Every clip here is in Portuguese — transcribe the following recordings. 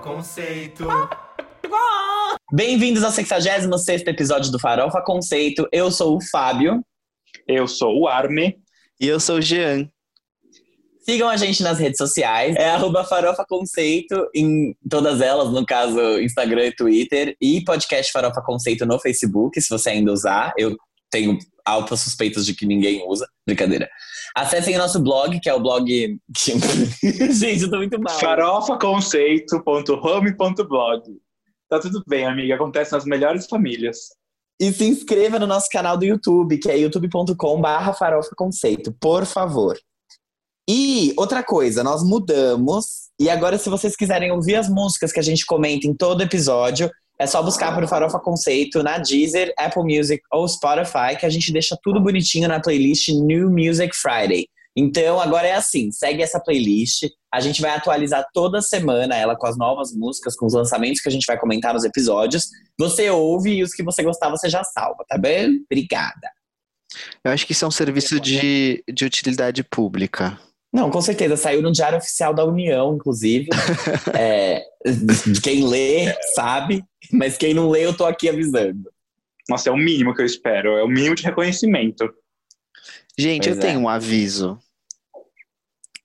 Conceito. Bem-vindos ao 66 episódio do Farofa Conceito. Eu sou o Fábio. Eu sou o Arme. E eu sou o Jean. Sigam a gente nas redes sociais. É arroba Farofa Conceito em todas elas, no caso, Instagram e Twitter. E podcast Farofa Conceito no Facebook, se você ainda usar. Eu tenho altas suspeitas de que ninguém usa. Brincadeira. Acessem o nosso blog, que é o blog. gente, eu tô muito mal. farofaconceito.home.blog. Tá tudo bem, amiga. Acontece nas melhores famílias. E se inscreva no nosso canal do YouTube, que é youtube.com/barra Farofa Conceito, por favor. E outra coisa, nós mudamos. E agora, se vocês quiserem ouvir as músicas que a gente comenta em todo episódio, é só buscar por Farofa Conceito na Deezer, Apple Music ou Spotify, que a gente deixa tudo bonitinho na playlist New Music Friday. Então, agora é assim, segue essa playlist. A gente vai atualizar toda semana ela com as novas músicas, com os lançamentos que a gente vai comentar nos episódios. Você ouve e os que você gostar você já salva, tá bem? Obrigada. Eu acho que isso é um serviço de, de utilidade pública. Não, com certeza. Saiu no Diário Oficial da União, inclusive. é, quem lê sabe, mas quem não lê, eu tô aqui avisando. Nossa, é o mínimo que eu espero. É o mínimo de reconhecimento. Gente, Pois eu é. tenho um aviso.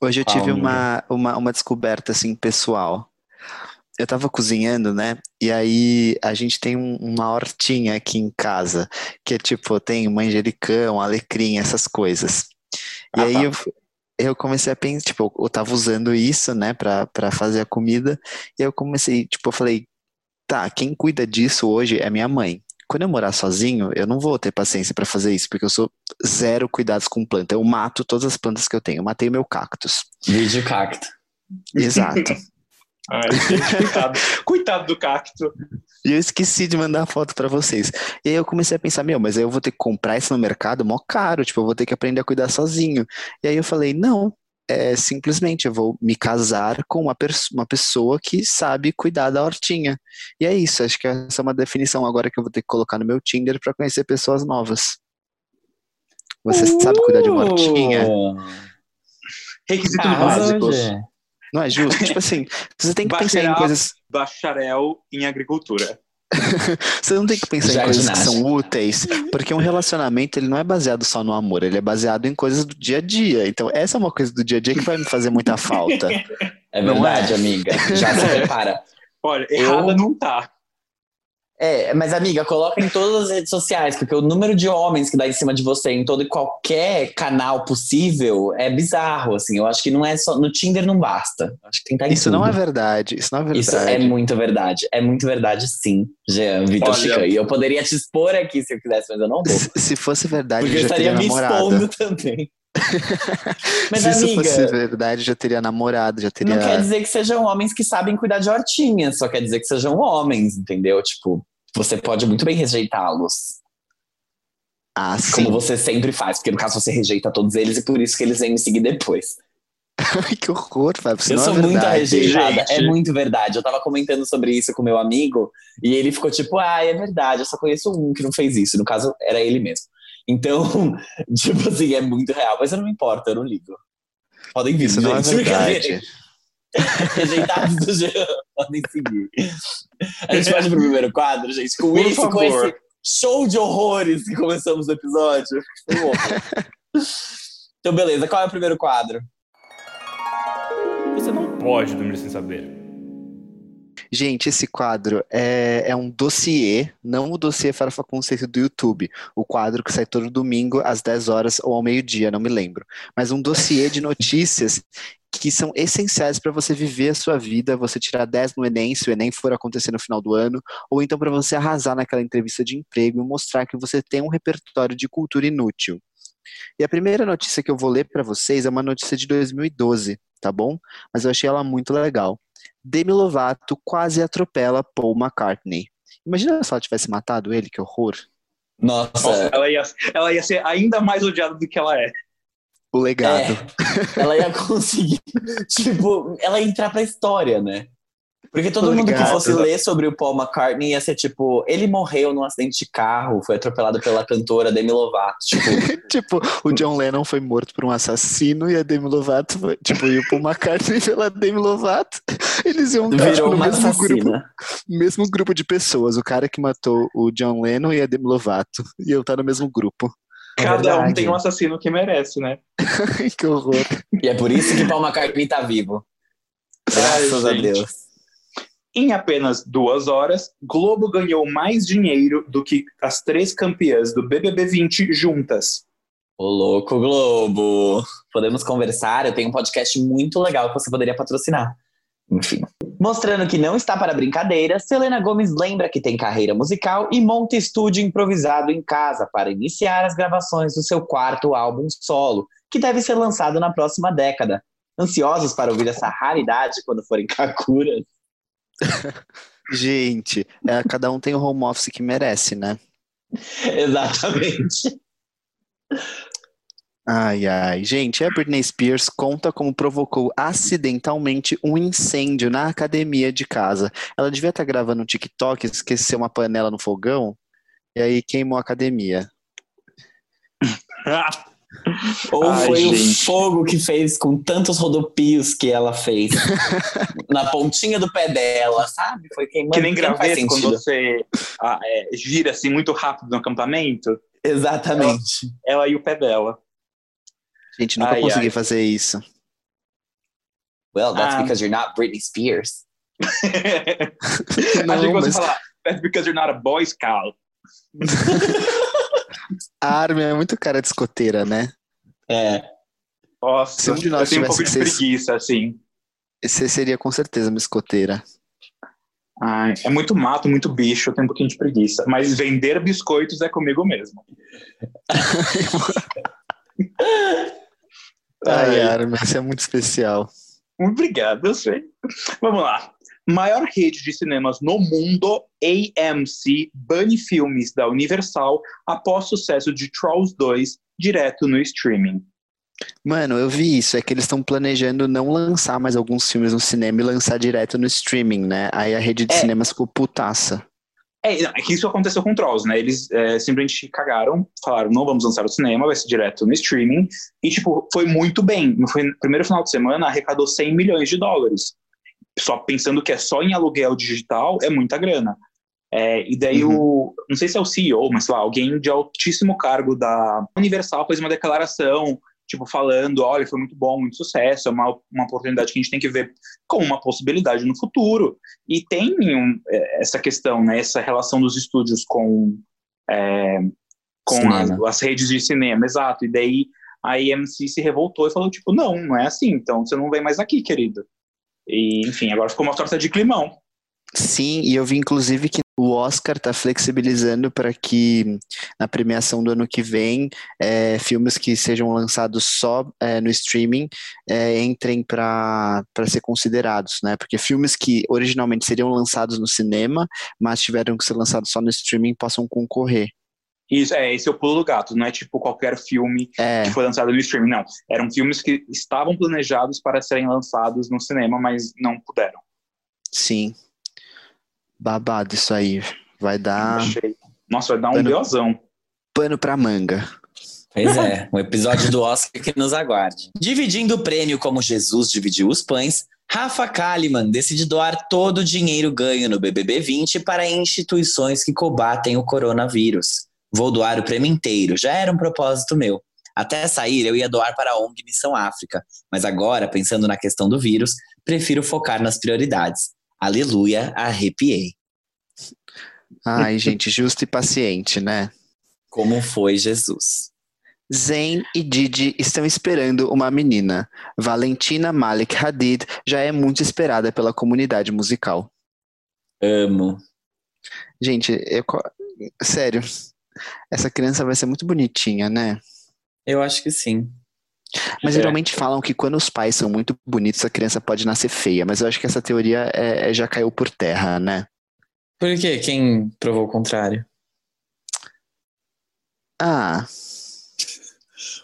Hoje eu Qual, tive uma, uma, uma descoberta, assim, pessoal. Eu tava cozinhando, né? E aí a gente tem um- uma hortinha aqui em casa, que é tipo, tem manjericão, alecrim, essas coisas. E Ah, aí tá. eu, eu comecei a pensar, tipo, eu tava usando isso, né, pra, pra fazer a comida, e eu comecei, tipo, eu falei, tá, quem cuida disso hoje é minha mãe. Quando eu morar sozinho, eu não vou ter paciência pra fazer isso, porque eu sou zero cuidados com planta. Eu mato todas as plantas que eu tenho. Eu matei o meu cactus. Vídeo cacto. Exato. Ai, gente, coitado. coitado do cacto. E eu esqueci de mandar a foto pra vocês. E aí eu comecei a pensar, meu, mas aí eu vou ter que comprar isso no mercado, mó caro, tipo, eu vou ter que aprender a cuidar sozinho. E aí eu falei, não, é simplesmente eu vou me casar com uma, uma pessoa que sabe cuidar da hortinha. E é isso, acho que essa é uma definição agora que eu vou ter que colocar no meu Tinder pra conhecer pessoas novas. Você sabe cuidar de uma hortinha? Uh, Requisito arrasou, básico. Não é justo? tipo assim, você tem que pensar em Bacharel. coisas Bacharel em agricultura. Você não tem que pensar em coisas que são úteis, porque um relacionamento ele não é baseado só no amor, ele é baseado em coisas do dia a dia. Então, essa é uma coisa do dia a dia que vai me fazer muita falta. É Não verdade, é? amiga. Já se prepara. Olha, Eu- errada não tá. É, mas amiga, coloca em todas as redes sociais, porque o número de homens que dá em cima de você em todo e qualquer canal possível é bizarro, assim. Eu acho que não é só. No Tinder não basta. Eu Acho que tem que estar em Isso não é tudo. verdade, isso não é verdade. Isso é muito verdade. É muito verdade, sim, Jean, Vitor Olha- Chican. E eu poderia te expor aqui se eu quisesse, mas eu não vou. Se, se fosse verdade, Porque eu eu já teria estaria me namorado. expondo também. Mas, se isso amiga, fosse verdade, já teria namorado, já teria. não quer dizer que sejam homens que sabem cuidar de hortinhas, só quer dizer que sejam homens, entendeu? Tipo, você pode muito bem rejeitá-los. Ah, sim. Como você sempre faz, porque no caso você rejeita todos eles e por isso que eles vêm me seguir depois. que horror, Fábio. Isso eu não sou é muito verdade. rejeitada, gente. é muito verdade. Eu tava comentando sobre isso com meu amigo e ele ficou tipo, ah, é verdade, eu só conheço um que não fez isso. No caso, era ele mesmo. Então, tipo assim, é muito real, mas eu não me importo, eu não ligo. Podem vir, Isso não é verdade. Rejeitados do Jean, podem seguir. A gente pode ir pro primeiro quadro, gente, com Por esse, com favor. esse show de horrores que começamos o episódio. Então, beleza, qual é o primeiro quadro? Você não pode dormir sem saber. Gente, esse quadro é, é um dossiê, não o dossiê Farofa Conceito do YouTube, o quadro que sai todo domingo às 10 horas ou ao meio-dia, não me lembro. Mas um dossiê de notícias que são essenciais para você viver a sua vida, você tirar 10 no Enem, se o Enem for acontecer no final do ano, ou então para você arrasar naquela entrevista de emprego e mostrar que você tem um repertório de cultura inútil. E a primeira notícia que eu vou ler para vocês é uma notícia de 2012, tá bom? Mas eu achei ela muito legal. Demi Lovato quase atropela Paul McCartney. Imagina se ela tivesse matado ele, que horror. Nossa, Nossa, ela, ia, ela ia ser ainda mais odiada do que ela é. O legado. É, ela ia conseguir, tipo, ela ia entrar pra história, né? Porque todo mundo que Obrigado. fosse ler sobre o Paul McCartney ia ser tipo, ele morreu num acidente de carro, foi atropelado pela cantora Demi Lovato. Tipo, Tipo, o John Lennon foi morto por um assassino e a Demi Lovato foi, tipo, e o Paul McCartney pela Demi Lovato. Eles iam estar virou no mesmo grupo, mesmo grupo de pessoas. O cara que matou o John Lennon e a Demi Lovato. E eu estar no mesmo grupo. É Cada um verdade. tem um assassino que merece, né? que horror. E é por isso que Paul McCartney tá vivo. Graças Ai, a gente. Deus. Em apenas duas horas, Globo ganhou mais dinheiro do que as três campeãs do BBB 20 juntas. Ô louco Globo. Podemos conversar? Eu tenho um podcast muito legal que você poderia patrocinar. Enfim. Mostrando que não está para brincadeira, Selena Gomes lembra que tem carreira musical e monta estúdio improvisado em casa para iniciar as gravações do seu quarto álbum solo, que deve ser lançado na próxima década. Ansiosos para ouvir essa raridade quando forem Kakuras? Gente, é, cada um tem o home office que merece, né? Exatamente. Ai, ai. Gente, a Britney Spears conta como provocou acidentalmente um incêndio na academia de casa. Ela devia estar gravando um TikTok, esqueceu uma panela no fogão, e aí queimou a academia. Ou Ai, foi o gente. fogo que fez com tantos rodopios que ela fez na pontinha do pé dela, sabe? Foi queimando. que nem não quando você ah, é, gira assim muito rápido no acampamento. Exatamente. Ela e o pé dela. Gente, nunca Ai, consegui ai. fazer isso. Well, that's Ah. because you're not Britney Spears. Achei que você mas- falar, that's because you're not a boy scout. A Armin é muito cara de escoteira, né? É. Nossa, Se um de nós eu tenho um pouco de tivesse que ser- preguiça, assim. Você seria com certeza uma escoteira. Ai, é muito mato, muito bicho, eu tenho um pouquinho de preguiça. Mas vender biscoitos é comigo mesmo. Ai, Ai. Armin, isso é muito especial. Obrigado, eu sei. Vamos lá. Maior rede de cinemas no mundo, AMC, bane filmes da Universal após sucesso de Trolls 2 direto no streaming. Mano, eu vi isso. É que eles estão planejando não lançar mais alguns filmes no cinema e lançar direto no streaming, né? Aí a rede de É. cinemas ficou putaça. É, não, é que isso aconteceu com Trolls, né? Eles é, simplesmente cagaram, falaram, não vamos lançar no cinema, vai ser direto no streaming. E, tipo, foi muito bem. No primeiro final de semana, arrecadou 100 milhões de dólares. Só pensando que é só em aluguel digital, é muita grana. É, e daí o, não sei se é o CEO, mas sei lá, alguém de altíssimo cargo da Universal fez uma declaração, tipo, falando, olha, foi muito bom, muito sucesso, é uma, uma oportunidade que a gente tem que ver como uma possibilidade no futuro. E tem um, é, essa questão, né, essa relação dos estúdios com, é, com as, as redes de cinema, exato. E daí a AMC se revoltou e falou, tipo, não, não é assim, então você não vem mais aqui, querido. E, enfim, agora ficou uma torta de climão. Sim, e eu vi inclusive que o Oscar tá flexibilizando para que na premiação do ano que vem é, filmes que sejam lançados só é, no streaming é, entrem para ser considerados, né? Porque filmes que originalmente seriam lançados no cinema, mas tiveram que ser lançados só no streaming, possam concorrer. Isso, é, esse é o pulo do gato, não é tipo qualquer filme É, que foi lançado no streaming, não. Eram filmes que estavam planejados para serem lançados no cinema, mas não puderam. sim. Babado isso aí. Vai dar Achei. Nossa, vai dar um biozão. pano pra manga. Pois é, um episódio do Oscar que nos aguarde. Dividindo o prêmio como Jesus dividiu os pães, Rafa Kalimann decide doar todo o dinheiro ganho no BBB 20 para instituições que combatem o coronavírus. Vou doar o prêmio inteiro, já era um propósito meu. Até sair, eu ia doar para a ONG Missão África, mas agora, pensando na questão do vírus, prefiro focar nas prioridades. Aleluia, arrepiei. Ai, gente, justo e paciente, né? Como foi Jesus? Zayn e Didi estão esperando uma menina. Valentina Malik Hadid já é muito esperada pela comunidade musical. Amo. Gente, eu sério, essa criança vai ser muito bonitinha, né? Eu acho que sim. Mas É. geralmente falam que quando os pais são muito bonitos, a criança pode nascer feia. Mas eu acho que essa teoria é- é- já caiu por terra, né? Por quê? Quem provou o contrário? Ah,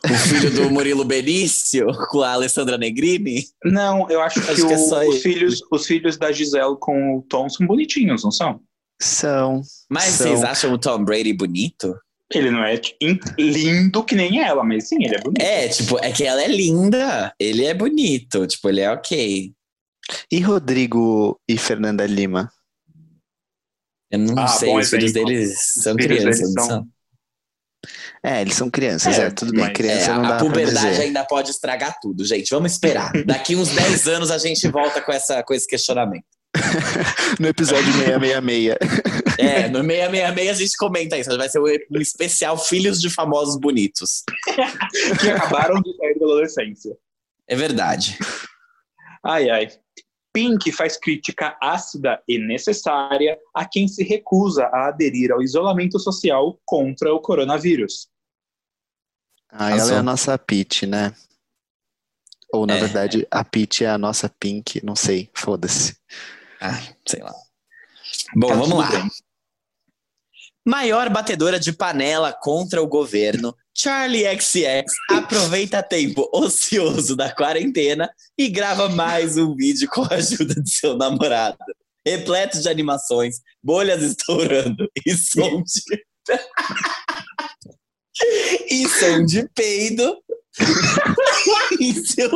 O filho do Murilo Benício com a Alessandra Negrini? Não, eu acho, Acho que, que é o- os, filhos, os filhos da Gisele com o Tom são bonitinhos, não são? São. Mas São. vocês acham o Tom Brady bonito? Ele não é tipo, in- lindo que nem ela, mas sim, ele é bonito. É, tipo, é que ela é linda. Ele é bonito. Tipo, ele é ok. E Rodrigo e Fernanda Lima? Eu não Ah, sei, bom os filhos deles são filhos crianças, deles não são- são? É, eles são crianças, É, é, tudo bem. Criança É, não dá a puberdade dizer. ainda pode estragar tudo, gente. Vamos esperar. Daqui uns 10 anos a gente volta com, essa, com esse questionamento. No episódio 666. É, no 666 a gente comenta isso. Vai ser um especial Filhos de Famosos Bonitos. Que acabaram de sair da adolescência. É verdade. Ai, ai. Pink faz crítica ácida e necessária a quem se recusa a aderir ao isolamento social contra o coronavírus. Ah, ela é a nossa Peach, né? Ou, na É. verdade, a Peach é a nossa Pink, não sei, foda-se. Ah, sei lá. Bom, Tá vamos lá. bem. Maior batedora de panela contra o governo, Charlie XX aproveita tempo ocioso da quarentena e grava mais um vídeo com a ajuda de seu namorado. Repleto de animações, bolhas estourando e som de. e som de peido. em seu.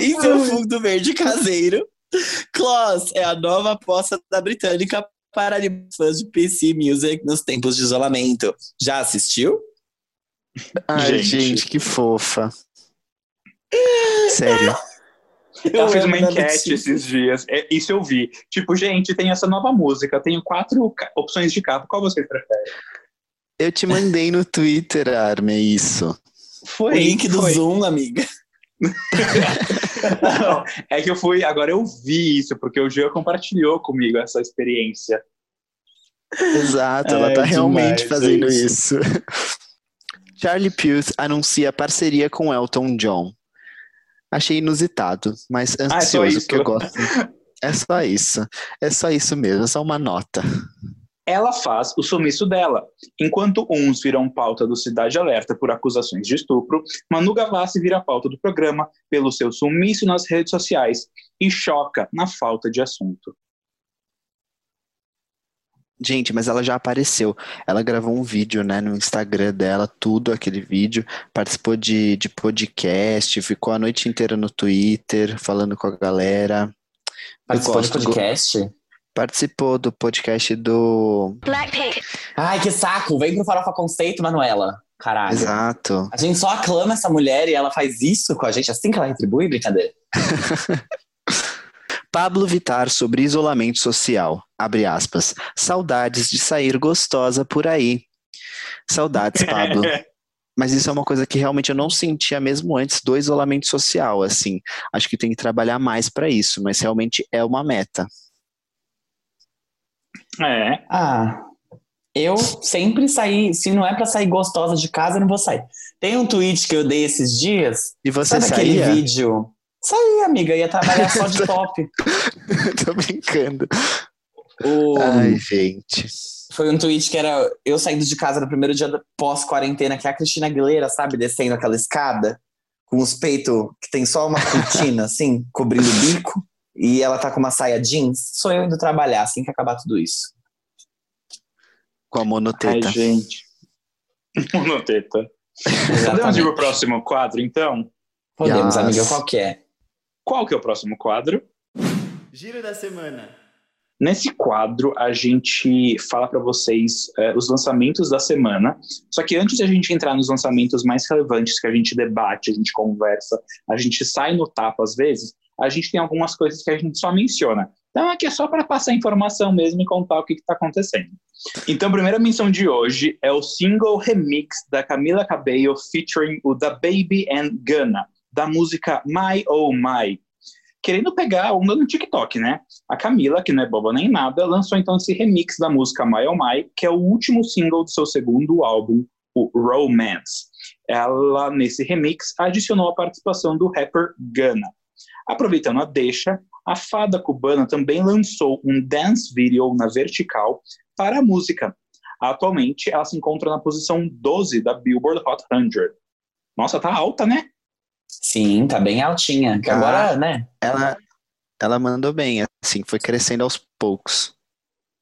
Em seu fundo verde caseiro. Klaus é a nova aposta da britânica para fãs de PC Music nos tempos de isolamento. Já assistiu? Ai, Gente. gente, que fofa. Sério. Ela fez uma amo a enquete esses dias. É, isso eu vi. Tipo, gente, tem essa nova música. Tenho quatro opções de capa. Qual você prefere? Eu te mandei no Twitter, Armin, isso. Foi. o link do foi. Zoom, amiga. Não, é que eu fui. Agora eu vi isso, porque o Jean compartilhou comigo essa experiência. Exato, ela Ai, tá realmente demais, fazendo é isso. Charlie Puth anuncia parceria com Elton John. Achei inusitado, mas Ah, é ansioso, isso? porque eu gosto. É só isso. É só isso mesmo, é só uma nota. Ela faz o sumiço dela. Enquanto uns viram pauta do Cidade Alerta por acusações de estupro, Manu Gavassi vira pauta do programa pelo seu sumiço nas redes sociais e choca na falta de assunto. Gente, mas ela já apareceu. Ela gravou um vídeo, né, no Instagram dela, tudo aquele vídeo. Participou de, de podcast, ficou a noite inteira no Twitter, falando com a galera. Participou de podcast? Participou do podcast do. Ai, que saco. Vem pro Farofa Conceito, Manuela. Caralho. Exato. A gente só aclama essa mulher e ela faz isso com a gente assim que ela retribui, brincadeira. Pablo Vittar sobre isolamento social. Abre aspas. Saudades de sair gostosa por aí. Saudades, Pablo. Mas isso é uma coisa que realmente eu não sentia mesmo antes do isolamento social, assim. Acho que tem que trabalhar mais para isso, mas realmente é uma meta. É. Ah, eu sempre saí. Se não é pra sair gostosa de casa, eu não vou sair. Tem um tweet que eu dei esses dias. E você Sabe aquele saía? vídeo? Saí, amiga, ia trabalhar só de top. Tô brincando. O- Ai, gente. Foi um tweet que era eu saindo de casa no primeiro dia pós-quarentena, que é a Cristina Aguilera, sabe, descendo aquela escada, com os peitos que tem só uma cortina, assim, cobrindo o bico, e ela tá com uma saia jeans. Sou eu indo trabalhar assim que acabar tudo isso. Com a Ai, monoteta. gente. Monoteta. Podemos ir pro próximo quadro, então? Podemos, Yes. amiga, qual que é? Qual que é o próximo quadro? Giro da semana. Nesse quadro, a gente fala para vocês é, os lançamentos da semana. Só que antes de a gente entrar nos lançamentos mais relevantes que a gente debate, a gente conversa, a gente sai no tapa às vezes, a gente tem algumas coisas que a gente só menciona. Então aqui é só para passar informação mesmo e contar o que está acontecendo. Então a primeira menção de hoje é o single remix da Camila Cabello featuring o Da Baby and Gunna, da música My Oh My. Querendo pegar a onda no TikTok, né? A Camila, que não é boba nem nada, lançou então esse remix da música My Oh My, que é o último single do seu segundo álbum, o Romance. Ela, nesse remix, adicionou a participação do rapper Gunna. Aproveitando a deixa, a fada cubana também lançou um dance video na vertical para a música. Atualmente, ela se encontra na posição 12 da Billboard Hot 100. Nossa, tá alta, né? Sim, tá bem altinha. Que Ah. agora, né? Ela, ela mandou bem, assim, foi crescendo aos poucos.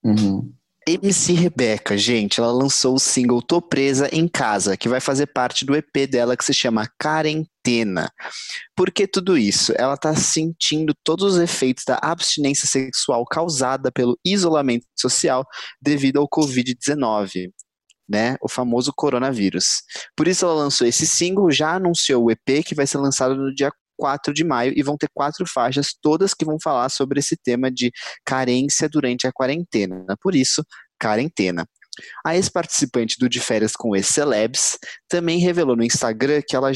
Uhum. MC Rebeca, gente, ela lançou o single Tô Presa em Casa, que vai fazer parte do EP dela que se chama Quarentena. Por que tudo isso? Ela tá sentindo todos os efeitos da abstinência sexual causada pelo isolamento social devido ao Covid-19, né? O famoso coronavírus. Por isso ela lançou esse single, já anunciou o EP que vai ser lançado no dia 4 de maio e vão ter quatro faixas, todas que vão falar sobre esse tema de carência durante a quarentena. Por isso, quarentena. A ex-participante do De Férias com Ex-Celebs também revelou no Instagram que ela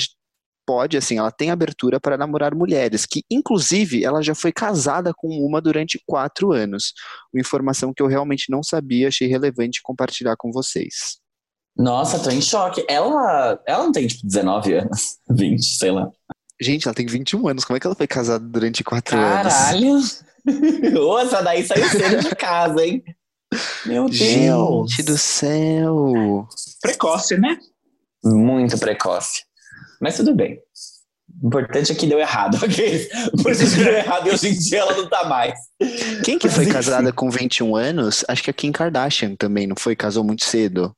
pode, assim, ela tem abertura para namorar mulheres, que inclusive ela já foi casada com uma durante quatro anos. Uma informação que eu realmente não sabia, achei relevante compartilhar com vocês. Nossa, tô em choque. Ela, ela não tem, tipo, 19 anos, 20, sei lá. Gente, ela tem 21 anos, como é que ela foi casada durante quatro anos? Caralho! Ô, essa daí saiu cedo de casa, hein? Meu Deus! Gente do céu! Precoce, né? Muito precoce. Mas tudo bem. O importante é que deu errado. ok? O importante é que deu errado e hoje em dia ela não tá mais. Quem que foi casada com 21 anos? Acho que a Kim Kardashian também, não foi? Casou muito cedo.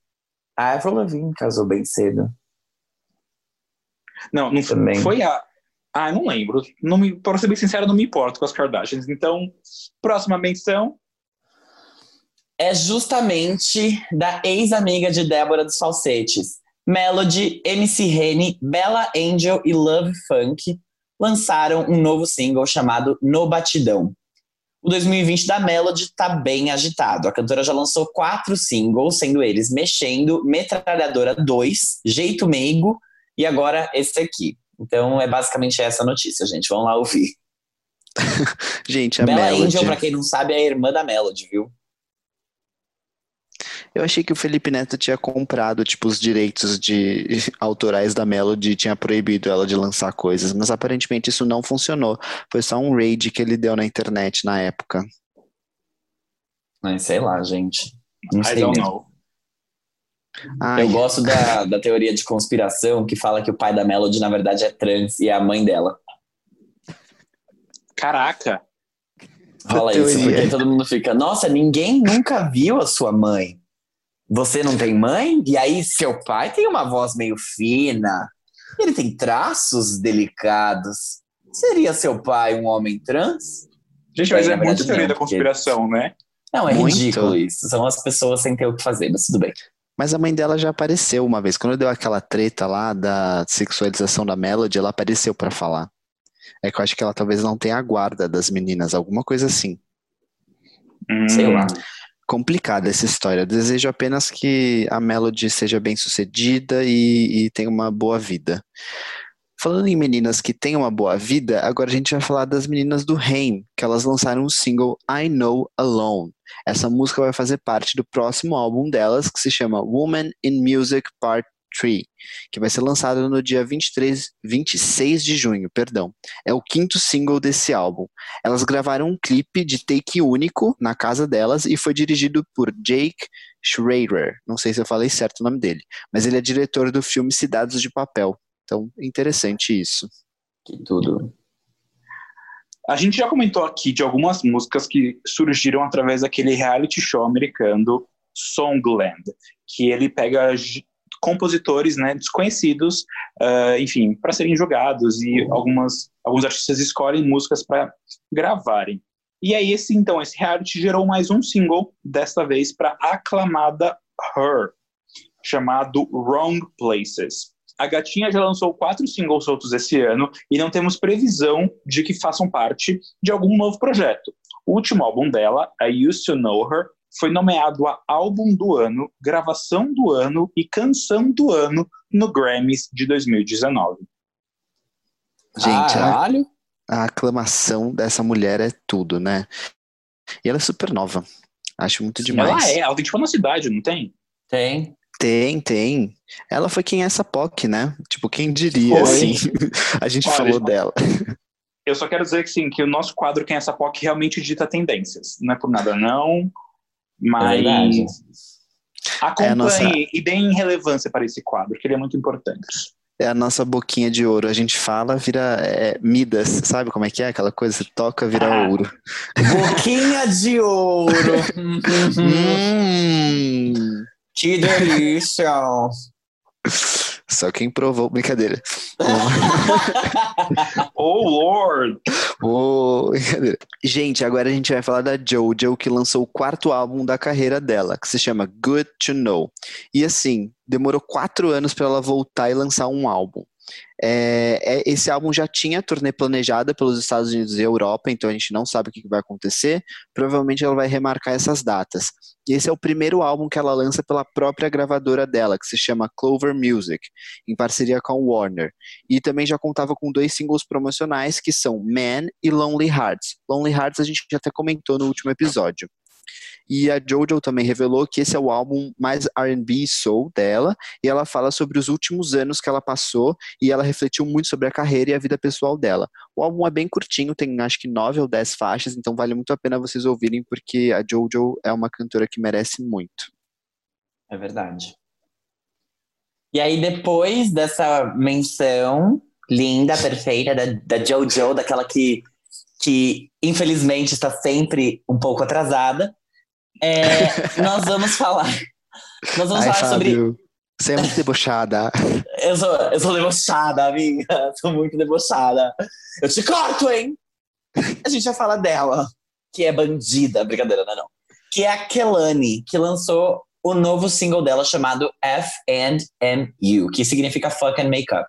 A Avril Lavigne casou bem cedo. Não, não foi, Também. foi a. Ah, não lembro. Não me, pra ser bem sincero, não me importo com as Kardashians. Então, próxima menção. É justamente da ex-amiga de Débora dos Falsetes. Melody, MC Rene, Bella Angel e Love Funk lançaram um novo single chamado No Batidão. O 2020 da Melody tá bem agitado. A cantora já lançou quatro singles, sendo eles Mexendo, Metralhadora 2, Jeito Meigo e agora esse aqui. Então é basicamente essa notícia, gente. Vamos lá ouvir. Gente, a Bella Melody. Angel, pra quem não sabe, é a irmã da Melody, viu? Eu achei que o Felipe Neto tinha comprado, tipo, os direitos de autorais da Melody e tinha proibido ela de lançar coisas, mas aparentemente isso não funcionou. Foi só um raid que ele deu na internet na época. Mas sei lá, gente. Não I sei don't mesmo. know. Ai, Eu gosto da, da teoria de conspiração que fala que o pai da Melody, na verdade, é trans e é a mãe dela. Caraca. Rola isso, porque todo mundo fica, nossa, ninguém nunca viu a sua mãe. Você não tem mãe? E aí, seu pai tem uma voz meio fina. Ele tem traços delicados. Seria seu pai um homem trans? Gente, mas É, é muito verdade, teoria não, da porque- conspiração, né? Não, é Muito. ridículo isso. São as pessoas sem ter o que fazer, mas tudo bem. Mas a mãe dela já apareceu uma vez. Quando deu aquela treta lá da sexualização da Melody, ela apareceu pra falar. É que eu acho que ela talvez não tenha a guarda das meninas, alguma coisa assim. Sei Hum. lá. Complicada essa história. Desejo apenas que a Melody seja bem sucedida e, e tenha uma boa vida. Falando em meninas que têm uma boa vida, agora a gente vai falar das meninas do Rain, que elas lançaram um single I Know Alone. Essa música vai fazer parte do próximo álbum delas, que se chama Woman in Music Part 3, que vai ser lançado no dia 23, 26 de junho, perdão. É o quinto single desse álbum. Elas gravaram um clipe de take único na casa delas e foi dirigido por Jake Schrader. Não sei se eu falei certo o nome dele, mas ele é diretor do filme Cidades de Papel. Então, interessante isso. Que tudo. A gente já comentou aqui de algumas músicas que surgiram através daquele reality show americano Songland, que ele pega compositores né, desconhecidos, ah, enfim, para serem jogados e algumas, alguns artistas escolhem músicas para gravarem. E aí esse então esse reality gerou mais um single desta vez para aclamada Her, chamado Wrong Places. A gatinha já lançou quatro singles soltos esse ano e não temos previsão de que façam parte de algum novo projeto. O último álbum dela, I Used to Know Her, foi nomeado a Álbum do Ano, Gravação do Ano e Canção do Ano no Grammys de 2019. Gente, a, a aclamação dessa mulher é tudo, né? E ela é super nova. Acho muito demais. Ela é, ela tem tipo uma cidade, não tem? Tem. Tem, tem. Ela foi quem é essa POC, né? Tipo, quem diria, Foi. assim? A gente Olha, falou dela. Eu só quero dizer que sim, que o nosso quadro Quem é essa POC realmente dita tendências. Não é por nada não, É mas Acompanhe É nossa- e deem relevância para esse quadro, que ele é muito importante. É a nossa boquinha de ouro. A gente fala, vira é, Midas, sabe como é que é? Aquela coisa, você toca, vira Ah. ouro. Boquinha de ouro. Uhum. Hum, que delícia. Só quem provou, brincadeira. Oh, Lord! Ô, brincadeira. Gente, agora a gente vai falar da Jojo, que lançou o quarto álbum da carreira dela, que se chama Good to Know. E assim, demorou quatro anos para ela voltar e lançar um álbum. É, é- esse álbum já tinha turnê planejada pelos Estados Unidos e Europa, então a gente não sabe o que vai acontecer. Provavelmente ela vai remarcar essas datas. E esse é o primeiro álbum que ela lança pela própria gravadora dela, que se chama Clover Music, em parceria com a Warner. E também já contava com dois singles promocionais, que são Man e Lonely Hearts. Lonely Hearts a gente já até comentou no último episódio. E a Jojo também revelou que esse é o álbum mais R&B soul dela, e ela fala sobre os últimos anos que ela passou, e ela refletiu muito sobre a carreira e a vida pessoal dela. O álbum é bem curtinho, tem acho que nove ou dez faixas, então vale muito a pena vocês ouvirem, porque a Jojo é uma cantora que merece muito. É verdade. E aí, depois dessa menção linda, perfeita da, da Jojo, daquela que, que infelizmente está sempre um pouco atrasada, é, nós vamos falar. Nós vamos Ai, falar sobre. Fábio, você é muito debochada. Eu sou, eu sou debochada, amiga. Sou muito debochada. Eu te corto, hein? A gente vai falar dela, que é bandida, brincadeira, não é não. Que é a Kelani, que lançou o novo single dela chamado F&MU, que significa Fuck and Makeup.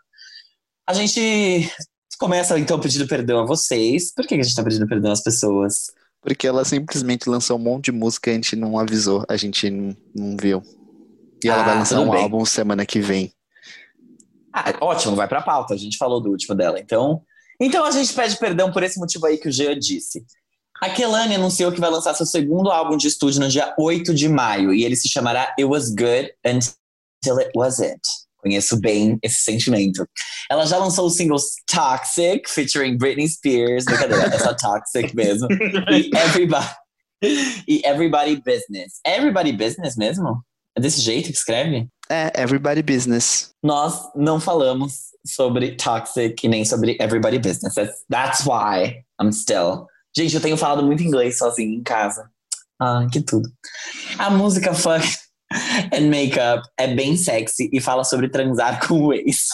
A gente começa então pedindo perdão a vocês. Por que que a gente tá pedindo perdão às pessoas? Porque ela simplesmente lançou um monte de música e a gente não avisou, a gente não, não viu. E ela Ah, vai lançar um bem. álbum semana que vem. Ah, ótimo, vai pra pauta. A gente falou do último dela. Então, então a gente pede perdão por esse motivo aí que o Jean disse. A Kelani anunciou que vai lançar seu segundo álbum de estúdio no dia 8 de maio e ele se chamará It Was Good Until It Wasn't. Conheço bem esse sentimento. Ela já lançou os singles Toxic, featuring Britney Spears, brincadeira, é só Toxic mesmo, e Everybody, e Everybody Business. Everybody Business mesmo? É desse jeito que escreve? É, Everybody Business. nós não falamos sobre Toxic e nem sobre Everybody Business. That's, that's why I'm still. Gente, eu tenho falado muito inglês sozinho em casa. Ah, que tudo. A música Fuck and Makeup é bem sexy e fala sobre transar com o ex.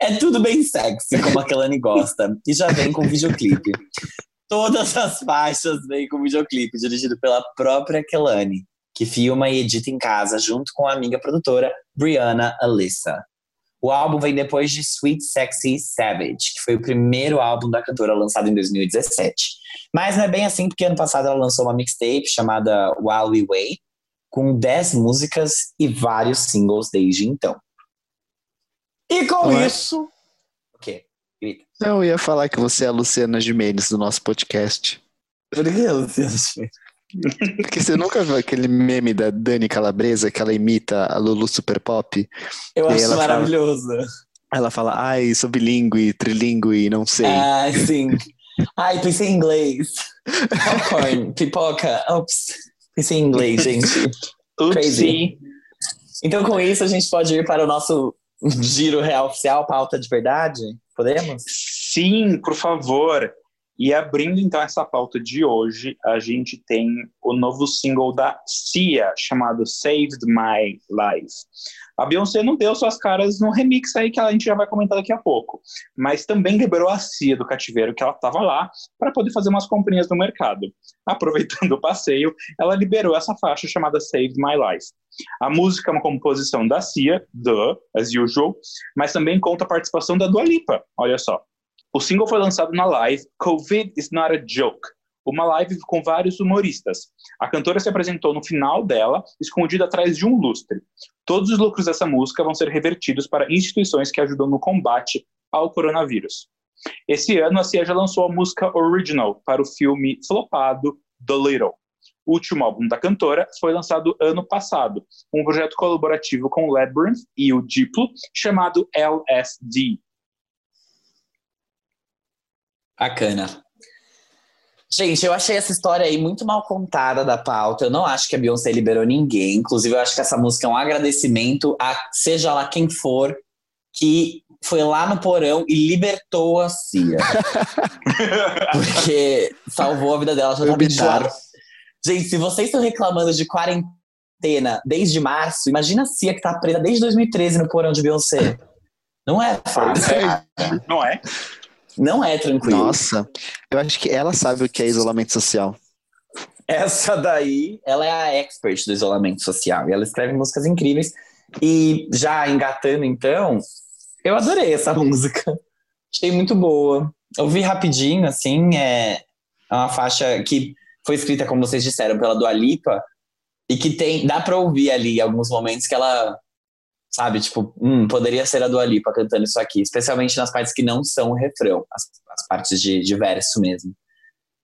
É tudo bem sexy, como a Kelani gosta. E já vem com videoclipe. Todas as faixas vêm com videoclipe, dirigido pela própria Kelani, que filma e edita em casa junto com a amiga produtora Brianna Alyssa. O álbum vem depois de Sweet Sexy Savage, que foi o primeiro álbum da cantora lançado em 2017. Mas não é bem assim, porque ano passado ela lançou uma mixtape chamada While We Wait, com 10 músicas e vários singles desde então. E com Não é? isso. O quê? Grita. Eu ia falar que você é a Luciana Gimenez do nosso podcast. Por que, Luciano? Porque você nunca viu aquele meme da Dani Calabresa que ela imita a Lulu Super Pop? Eu acho ela fala- maravilhoso. Ela fala, ai, sou bilíngue, trilingue, não sei. Ah, sim. Ai, pensei em inglês. Popcorn, pipoca. Ops. Pensei em inglês, gente. Oopsie. Então, com isso, a gente pode ir para o nosso giro real oficial, pauta de verdade? Podemos? Sim, por favor. E abrindo então essa pauta de hoje, a gente tem o novo single da Cia, chamado Saved My Life. A Beyoncé não deu suas caras no remix aí que a gente já vai comentar daqui a pouco, mas também liberou a Cia do cativeiro, que ela estava lá, para poder fazer umas comprinhas no mercado. Aproveitando o passeio, ela liberou essa faixa chamada Saved My Life. A música é uma composição da Cia, duh, as usual, mas também conta a participação da Dua Lipa, olha só. O single foi lançado na live Covid is not a joke, uma live com vários humoristas. A cantora se apresentou no final dela, escondida atrás de um lustre. Todos os lucros dessa música vão ser revertidos para instituições que ajudam no combate ao coronavírus. Esse ano, a Cia já lançou a música original para o filme flopado The Little. O último álbum da cantora foi lançado ano passado, um projeto colaborativo com o Labyrinth e o Diplo, chamado LSD. Bacana. Gente, eu achei essa história aí muito mal contada da pauta. Eu não acho que a Beyoncé liberou ninguém. Inclusive, eu acho que essa música é um agradecimento a seja lá quem for que foi lá no porão e libertou a Cia. Porque salvou a vida dela. Já tá Obitaram. Gente, se vocês estão reclamando de quarentena desde março, imagina a Cia que tá presa desde 2013 no porão de Beyoncé. Não é fácil. Não é? Não é tranquilo. Nossa, eu acho que ela sabe o que é isolamento social. Essa daí, ela é a expert do isolamento social. E ela escreve músicas incríveis. E já engatando, então, eu adorei essa música. Achei muito boa. Ouvi rapidinho, assim, é é uma faixa que foi escrita, como vocês disseram, pela Dua Lipa. E que tem, dá pra ouvir ali alguns momentos que ela, sabe, tipo, hum, poderia ser a Dua Lipa cantando isso aqui. Especialmente nas partes que não são o refrão, as, as partes de, de verso mesmo.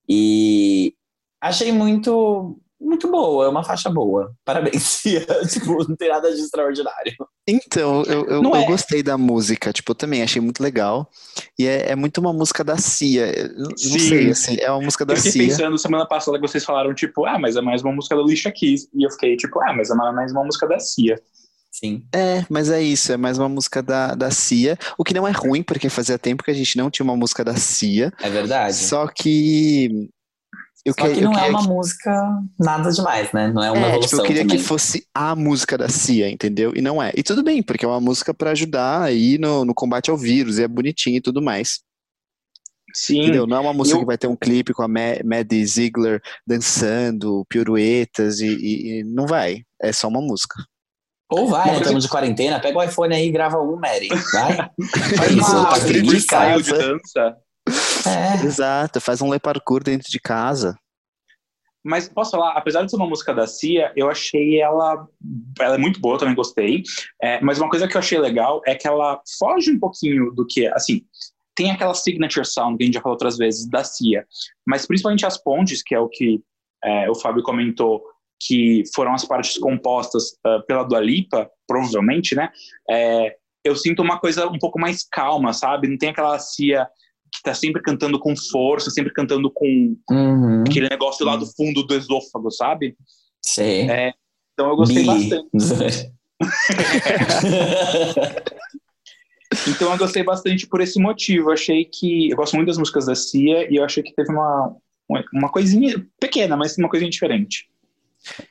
E achei muito, muito boa, é uma faixa boa. Parabéns, Cia. tipo, não tem nada de extraordinário. Então, eu, eu, Não eu é. gostei da música, tipo, eu também achei muito legal. E é, é muito uma música da Cia. Eu Não Sim. sei, assim, é uma música da Eu fiquei Cia. pensando semana passada que vocês falaram, tipo, ah, mas é mais uma música da Alicia Keys. E eu fiquei, tipo, ah, mas é mais uma música da Cia. Sim. É, mas é isso, é mais uma música da, da Cia. O que não é ruim, porque fazia tempo que a gente não tinha uma música da Cia. É verdade. Só que. Eu Só que eu não é uma música nada demais, né? Não é uma É, evolução tipo, eu queria também. que fosse a música da Cia, entendeu? E não é. E tudo bem, porque é uma música pra ajudar aí no, no combate ao vírus, e é bonitinho e tudo mais. Sim. Entendeu? Não é uma música eu- que vai ter um clipe com a Ma- Maddie Ziegler dançando, piruetas, e, e- e não vai. É só uma música. Ou vai, né? Estamos de quarentena, pega o iPhone aí e grava um, Mary. Vai. Faz Isso, uma tá de freestyle de dança. É. Exato, faz um le parkour dentro de casa. Mas posso falar, apesar de ser uma música da Cia, eu achei ela. Ela é muito boa, também gostei. É, mas uma coisa que eu achei legal é que ela foge um pouquinho do que. Assim, tem aquela signature sound que a gente já falou outras vezes da Cia. Mas principalmente as pontes, que é o que é, o Fábio comentou, que foram as partes compostas ah, pela Dua Lipa, provavelmente, né? É, eu sinto uma coisa um pouco mais calma, sabe? Não tem aquela Cia que tá sempre cantando com força, sempre cantando com Uhum. aquele negócio lá do fundo do esôfago, sabe? Sei. É, Então eu gostei Bi. bastante. Então eu gostei bastante por esse motivo. Eu achei que. Eu gosto muito das músicas da Cia e eu achei que teve uma- uma coisinha pequena, mas uma coisinha diferente.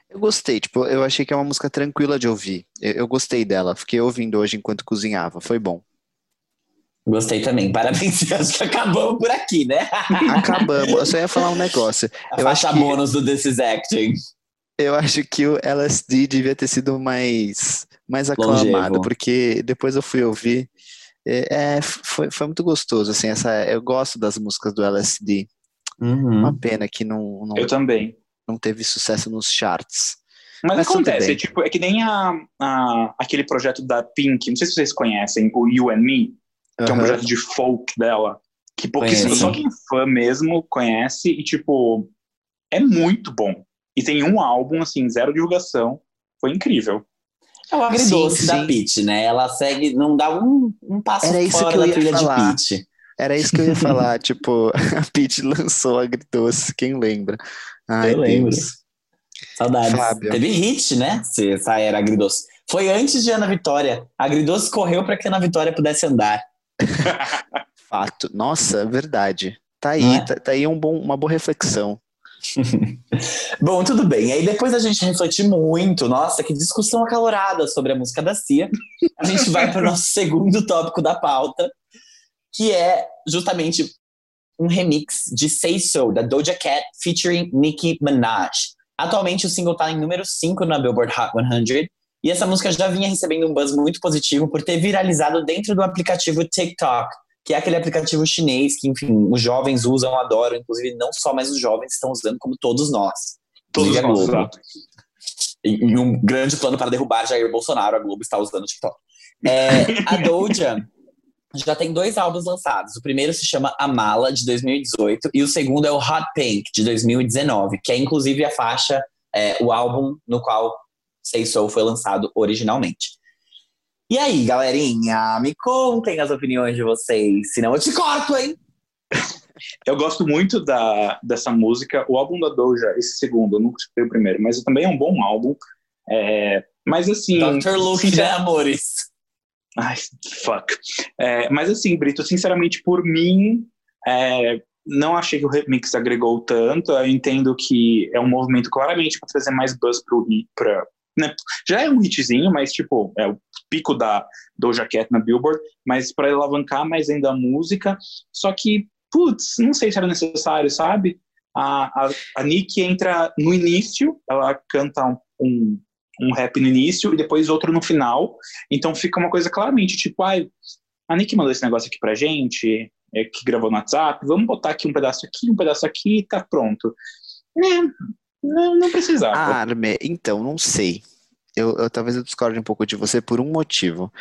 Eu gostei, tipo, eu achei que é uma música tranquila de ouvir. Eu, eu gostei dela, fiquei ouvindo hoje enquanto cozinhava, foi bom. Gostei também. Parabéns. Acho que acabamos por aqui, né? Acabamos. Eu só ia falar um negócio. A Eu faixa acho que- bônus do This Is Acting. Eu acho que o LSD devia ter sido mais, mais aclamado, Longevo. porque depois eu fui ouvir. É, é, foi, foi muito gostoso, assim, essa, eu gosto das músicas do LSD. Uhum. Uma pena que não, não, Eu também. Não teve sucesso nos charts. Mas, Mas acontece, é, tipo, é que nem a, a- aquele projeto da Pink, não sei se vocês conhecem, o You and Me, que é um projeto de folk dela, que pouquíssimo, só quem é fã mesmo conhece e, tipo, é muito bom. E tem um álbum, assim, zero divulgação, foi incrível. É o agridoce Sim, da. Peach, né? Ela segue, não dá um, um passo Era isso fora que eu da ia trilha falar. de Peach. Era isso que eu ia falar, tipo, a Peach lançou Agridoce, quem lembra? Ai, Eu lembro. Deus. Saudades. Fábio. Teve hit, né? Se essa era agridoce. Foi antes de Ana Vitória. Agridoce correu para que Ana Vitória pudesse andar. Fato. Nossa, verdade. Tá aí, é? tá, tá aí um bom, uma boa reflexão. Bom, tudo bem. Aí depois da gente refletir muito, nossa, que discussão acalorada sobre a música da Cia, a gente vai para o nosso segundo tópico da pauta, que é justamente um remix de Say So, da Doja Cat, featuring Nicki Minaj. Atualmente o single está em número 5 na Billboard Hot 100, e essa música já vinha recebendo um buzz muito positivo por ter viralizado dentro do aplicativo TikTok, que é aquele aplicativo chinês que, enfim, os jovens usam, adoram, inclusive não só mais os jovens estão usando, como todos nós. Todos nós, Globo. exato. Em em um grande plano para derrubar Jair Bolsonaro, a Globo está usando o TikTok. É, a Doja já tem dois álbuns lançados. O primeiro se chama A Mala, de 2018, e o segundo é o Hot Pink, de 2019, que é inclusive a faixa, é, o álbum no qual Say So foi lançado originalmente. E aí, galerinha, me contem as opiniões de vocês, senão eu te corto, hein? Eu gosto muito da, dessa música. O álbum da Doja, esse segundo, eu nunca escutei o primeiro, mas também é um bom álbum. É, mas assim. Dr. Luke, né, amores? Ai, fuck. É, mas assim, Brito, sinceramente, por mim, é, não achei que o remix agregou tanto. Eu entendo que é um movimento claramente para trazer mais buzz pro. Pra, né? Já é um hitzinho, mas tipo, é o pico da Doja Cat na Billboard, mas para alavancar mais ainda a música. Só que, putz, não sei se era necessário, sabe? A, a, a Nick entra no início, ela canta um, um, um rap no início e depois outro no final. Então fica uma coisa claramente, tipo, ai, a Nick mandou esse negócio aqui pra gente, é, que gravou no WhatsApp, vamos botar aqui um pedaço aqui, um pedaço aqui tá pronto. É, não, não precisava. Ah, Arme, então, não sei. Eu, eu- talvez eu discorde um pouco de você por um motivo.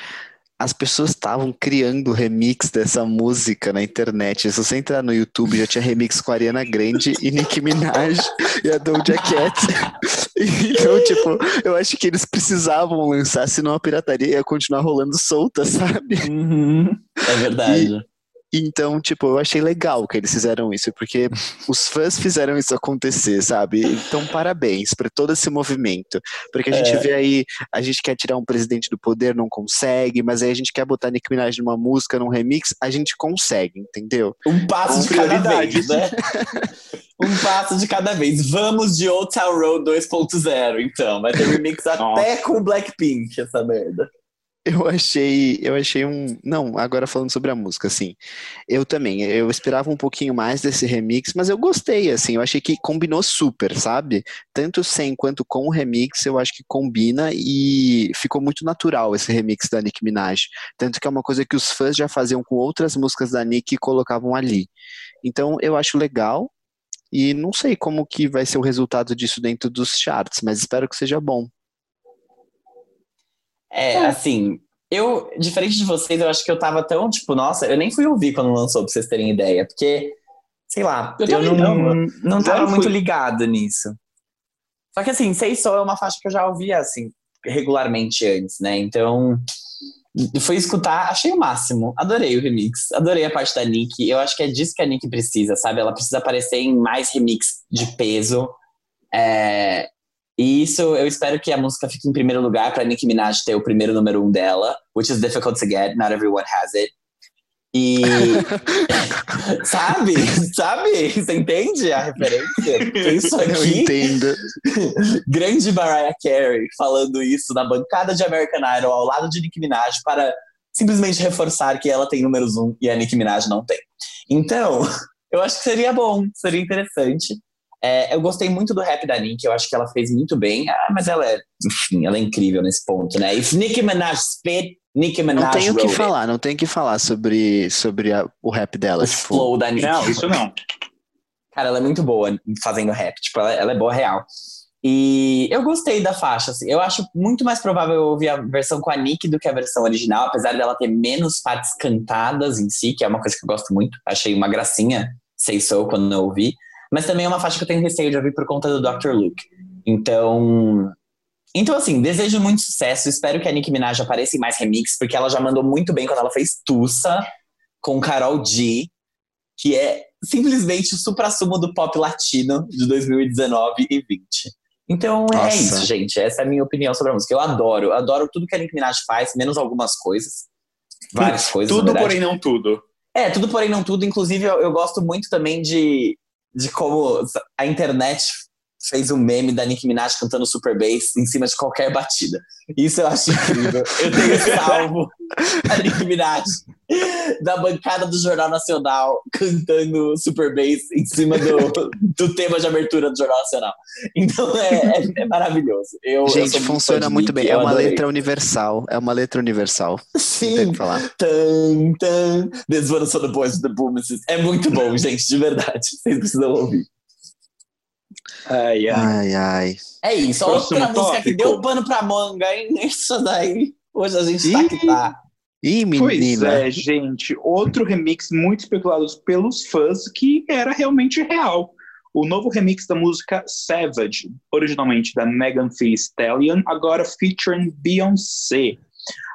As pessoas estavam criando remix dessa música na internet. Se você entrar no YouTube, já tinha remix com a Ariana Grande e Nicki Minaj e a Doja Cat. Então, tipo, eu acho que eles precisavam lançar, senão a pirataria ia continuar rolando solta, sabe? Uhum. É verdade. Então, tipo, eu achei legal que eles fizeram isso, porque os fãs fizeram isso acontecer, sabe? Então, parabéns por todo esse movimento. Porque a gente É. vê aí, a gente quer tirar um presidente do poder, não consegue, mas aí a gente quer botar Nicki Minaj numa música, num remix, a gente consegue, entendeu? Um passo de cada vez, né? um passo de cada vez. Vamos de Old Town Road 2.0, então. Vai ter remix até com Blackpink, essa merda. Eu achei, eu achei um. Não, agora falando sobre a música, assim. Eu também, eu esperava um pouquinho mais desse remix, mas eu gostei, assim. Eu achei que combinou super, sabe? Tanto sem quanto com o remix, eu acho que combina e ficou muito natural esse remix da Nicki Minaj. Tanto que é uma coisa que os fãs já faziam com outras músicas da Nicki e colocavam ali. Então, eu acho legal. E não sei como que vai ser o resultado disso dentro dos charts, mas espero que seja bom. É, assim, eu, diferente de vocês, eu acho que eu tava tão, tipo, nossa, eu nem fui ouvir quando lançou, pra vocês terem ideia, porque, sei lá, Eu eu, não, não, não, tava muito fui. ligado nisso. Só que, assim, Sei Só é uma faixa que eu já ouvia, assim, regularmente antes, né? Então, fui escutar, achei o máximo. Adorei o remix, adorei a parte da Nick. Eu acho que é disso que a Nick precisa, sabe? Ela precisa aparecer em mais remix de peso. É, E isso eu espero que a música fique em primeiro lugar pra Nicki Minaj ter o primeiro número um dela, which is difficult to get, not everyone has it. E sabe? Sabe? Você entende a referência? Isso Eu aqui, entendo. grande Mariah Carey falando isso na bancada de American Idol ao lado de Nicki Minaj para simplesmente reforçar que ela tem números um e a Nicki Minaj não tem. Então, eu acho que seria bom, seria interessante. É, eu gostei muito do rap da Nicki, eu acho que ela fez muito bem. Ah, mas ela é, enfim, ela é incrível nesse ponto, né? If Nicki Minaj spit, Nicki Minaj Não tenho o que falar, não tenho o que falar sobre, sobre a- o rap dela. O Tipo, flow da Nicki. Não, isso não. Cara, ela é muito boa fazendo rap, tipo, ela, ela é boa real. E eu gostei da faixa, assim. Eu acho muito mais provável eu ouvir a versão com a Nick do que a versão original, apesar dela ter menos partes cantadas em si, que é uma coisa que eu gosto muito. Achei uma gracinha, Say So, quando eu ouvi. Mas também é uma faixa que eu tenho receio de ouvir por conta do Dr. Luke. Então. Então, assim, desejo muito sucesso. Espero que a Nicki Minaj apareça em mais remix, porque ela já mandou muito bem quando ela fez Tussa com Carol G, que é simplesmente o supra-sumo do pop latino de 2019 e 20. Então é Nossa. isso, gente. Essa é a minha opinião sobre a música. Eu adoro, adoro tudo que a Nicki Minaj faz, menos algumas coisas. Várias coisas. Tudo, porém não tudo. É, tudo porém não tudo. Inclusive, eu, eu gosto muito também de, de como a internet fez um meme da Nicki Minaj cantando Super Bass em cima de qualquer batida. Isso eu acho incrível. Eu tenho salvo a Nicki Minaj da bancada do Jornal Nacional cantando Super Bass em cima do, do tema de abertura do Jornal Nacional. Então é, é- é maravilhoso. Eu, eu gente, muito funciona muito bem. É eu uma adorei. letra universal. É uma letra universal. Sim. Tan, tan, This one the boys the boom. É muito bom, gente, de verdade. Vocês precisam ouvir. Ai, ai. Ai, ai. É isso, Próximo outra música que tópico. deu pano pra manga, hein? Isso daí. Hoje a gente tá Ih. que tá. Ih, Pois menina. é, gente. Outro remix muito especulado pelos fãs que era realmente real. O novo remix da música Savage, originalmente da Megan Thee Stallion, agora featuring Beyoncé.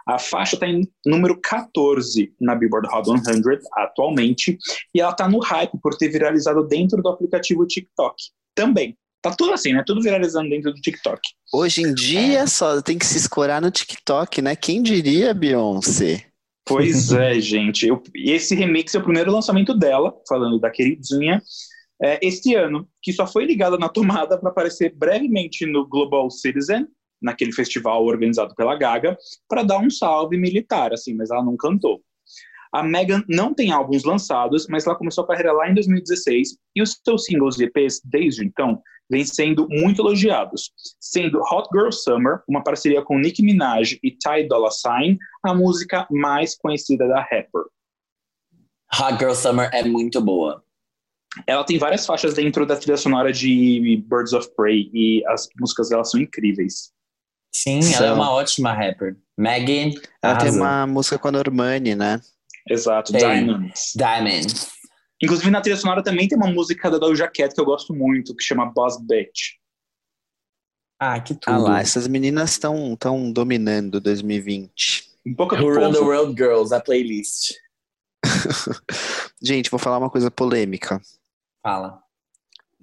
A faixa está em número 14 na Billboard Hot 100 atualmente, e ela está no hype por ter viralizado dentro do aplicativo TikTok. Também. Tá tudo assim, né? Tudo viralizando dentro do TikTok. Hoje em dia só tem que se escorar no TikTok, né? Quem diria, Beyoncé? Pois é, gente. Eu- e esse remix é o primeiro lançamento dela, falando da queridinha, é, este ano, que só foi ligada na tomada para aparecer brevemente no Global Citizen, naquele festival organizado pela Gaga, para dar um salve militar, assim, mas ela não cantou. A Megan não tem álbuns lançados, mas ela começou a carreira lá em 2016 e os seus singles e EPs desde então vêm sendo muito elogiados, sendo Hot Girl Summer, uma parceria com Nicki Minaj e Ty Dolla $ign, a música mais conhecida da rapper. Hot Girl Summer é muito boa. Ela tem várias faixas dentro da trilha sonora de Birds of Prey e as músicas dela são incríveis. Sim, ela São. é uma ótima rapper. Megan Ela tem arrasou. uma música com a Normani, né? Exato, Tem. Diamonds. Diamond. Inclusive na trilha sonora também tem uma música da Doja Cat que eu gosto muito, que chama Boss Bitch. Ah, que tudo. Ah lá, essas meninas estão tão dominando 2020. Um pouco Who Run the. World Girls, a playlist. Gente, vou falar uma coisa polêmica. Fala.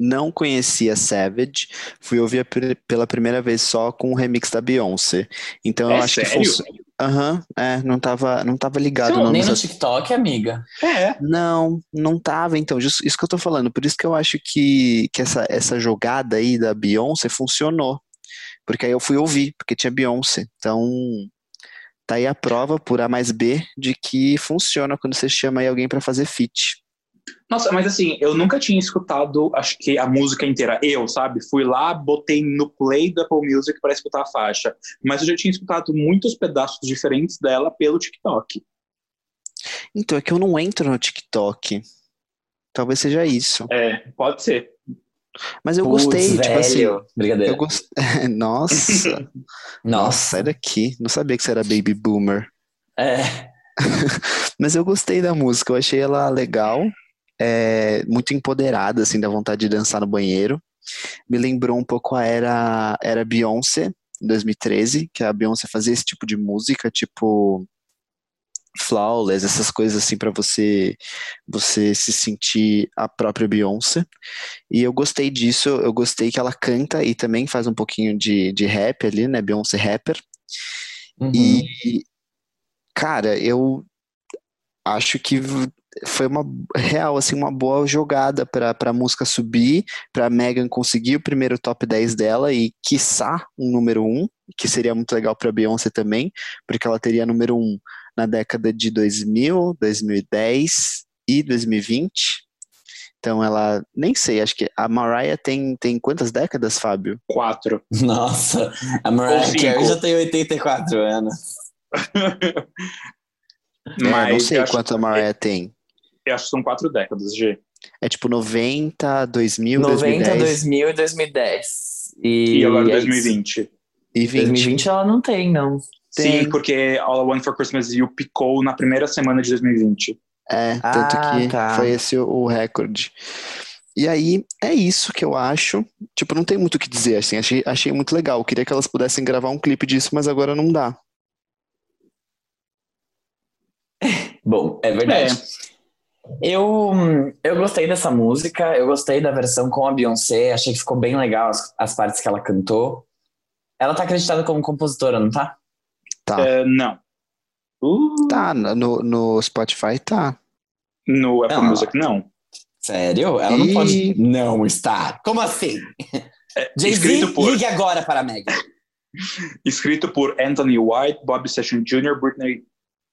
Não conhecia Savage, fui ouvir pela primeira vez só com o remix da Beyoncé. Então eu É acho que sério? funciona. Aham, é, não tava, não tava ligado Não, não nem no nessas- TikTok, amiga. É, Não, não tava, então, justo isso que eu tô falando. Por isso que eu acho que, que essa, essa jogada aí da Beyoncé funcionou. Porque aí eu fui ouvir, porque tinha Beyoncé. Então, tá aí a prova por A mais B de que funciona quando você chama aí alguém pra fazer feat. Nossa, mas assim, eu nunca tinha escutado, acho que a música inteira. Eu, sabe? Fui lá, botei no play da Apple Music para escutar a faixa. Mas eu já tinha escutado muitos pedaços diferentes dela pelo TikTok. Então, é que eu não entro no TikTok. Talvez seja isso. É, pode ser. Mas eu Putz, gostei, tipo assim. velho. Brincadeira. Eu gost... Nossa, Nossa. sai daqui. Não sabia que você era baby boomer. É. Mas eu gostei da música, eu achei ela legal, é, muito empoderada, assim, da vontade de dançar no banheiro. Me lembrou um pouco a era, era Beyoncé, em 2013, que a Beyoncé fazia esse tipo de música, tipo Flawless, essas coisas assim para você você se sentir a própria Beyoncé. E eu gostei disso, eu gostei que ela canta e também faz um pouquinho de, de rap ali, né? Beyoncé rapper. Uhum. E, cara, eu acho que foi uma real, assim, uma boa jogada para a música subir, para Megan conseguir o primeiro top 10 dela e, quiçá, um número 1, que seria muito legal para Beyoncé também, porque ela teria número 1 na década de 2000, 2010 e 2020. Então ela, nem sei, acho que a Mariah tem, tem quantas décadas, Fábio? Quatro. Nossa, a Mariah. Carey já tem 84 anos. É, não Mas sei quanto a Mariah tem. Eu acho que são quatro décadas, G. É tipo 90, 2000, 90, 2010 2000 e 2010. E, E agora é isso. 2020. e 20. 2020 ela não tem, não. Tem. Sim, porque All I Want for Christmas You picou na primeira semana de 2020. É, tanto Ah, que tá. foi esse o, o recorde. E aí, é isso que eu acho. Tipo, não tem muito o que dizer, assim. Achei, achei muito legal. Queria que elas pudessem gravar um clipe disso, mas agora não dá. Bom, é verdade. Eu, eu gostei dessa música, eu gostei da versão com a Beyoncé, achei que ficou bem legal as, as partes que ela cantou. Ela tá acreditada como compositora, não tá? Tá. É, não. Uh, Tá, no, no Spotify tá. No Apple Não. Music, não. Sério? Ela não Ih. pode não estar. Como assim? Jay-Z, escrito por- ligue agora para a Megan. Escrito por Anthony White, Bobby Session Jr., Britney,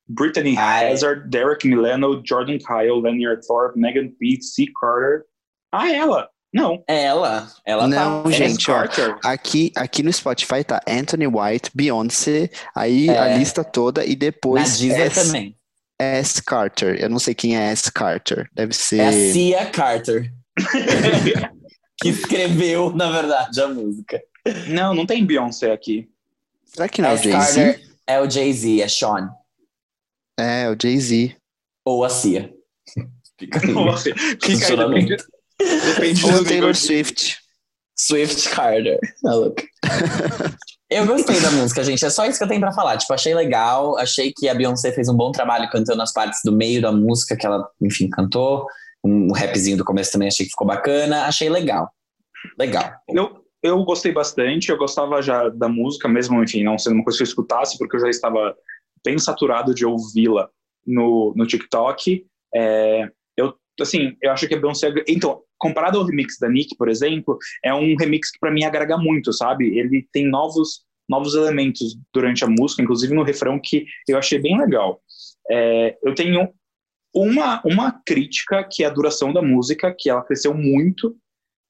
Brittany Ai. Hazard, Derek Milano, Jordan Kyle, Lanier Thorpe, Megan Pete, C. Carter. Ah, ela! Não. É ela. Ela Não, tá. gente. Ó. Aqui, aqui no Spotify tá Anthony White, Beyoncé, aí É. a lista toda e Na depois Deezer S, também. S. Carter. Eu não sei quem é S. Carter. Deve ser. É a Cia Carter. que escreveu, na verdade, a música. não, não tem Beyoncé aqui. Será que não é o. Jay-Z? Carter é o Jay-Z, é Sean. É, o Jay-Z. Ou a Cia. Fica aí. Fica aí, Funcionamento. depende, depende Ou Taylor Swift. Swift Carter. Maluco. Eu gostei da música, gente. É só isso que eu tenho pra falar. Tipo, achei legal. Achei que a Beyoncé fez um bom trabalho cantando as partes do meio da música que ela, enfim, cantou. Um rapzinho do começo também achei que ficou bacana. Achei legal. Legal. Eu, eu gostei bastante, eu gostava já da música, mesmo, enfim, não sendo uma coisa que eu escutasse, porque eu já estava bem saturado de ouvi-la no, no TikTok. É, eu, assim, eu acho que a Beyoncé. Então, comparado ao remix da Nick, por exemplo, é um remix que para mim agrega muito, sabe? Ele tem novos, novos elementos durante a música, inclusive no refrão, que eu achei bem legal. É, eu tenho uma, uma crítica, que é a duração da música, que ela cresceu muito.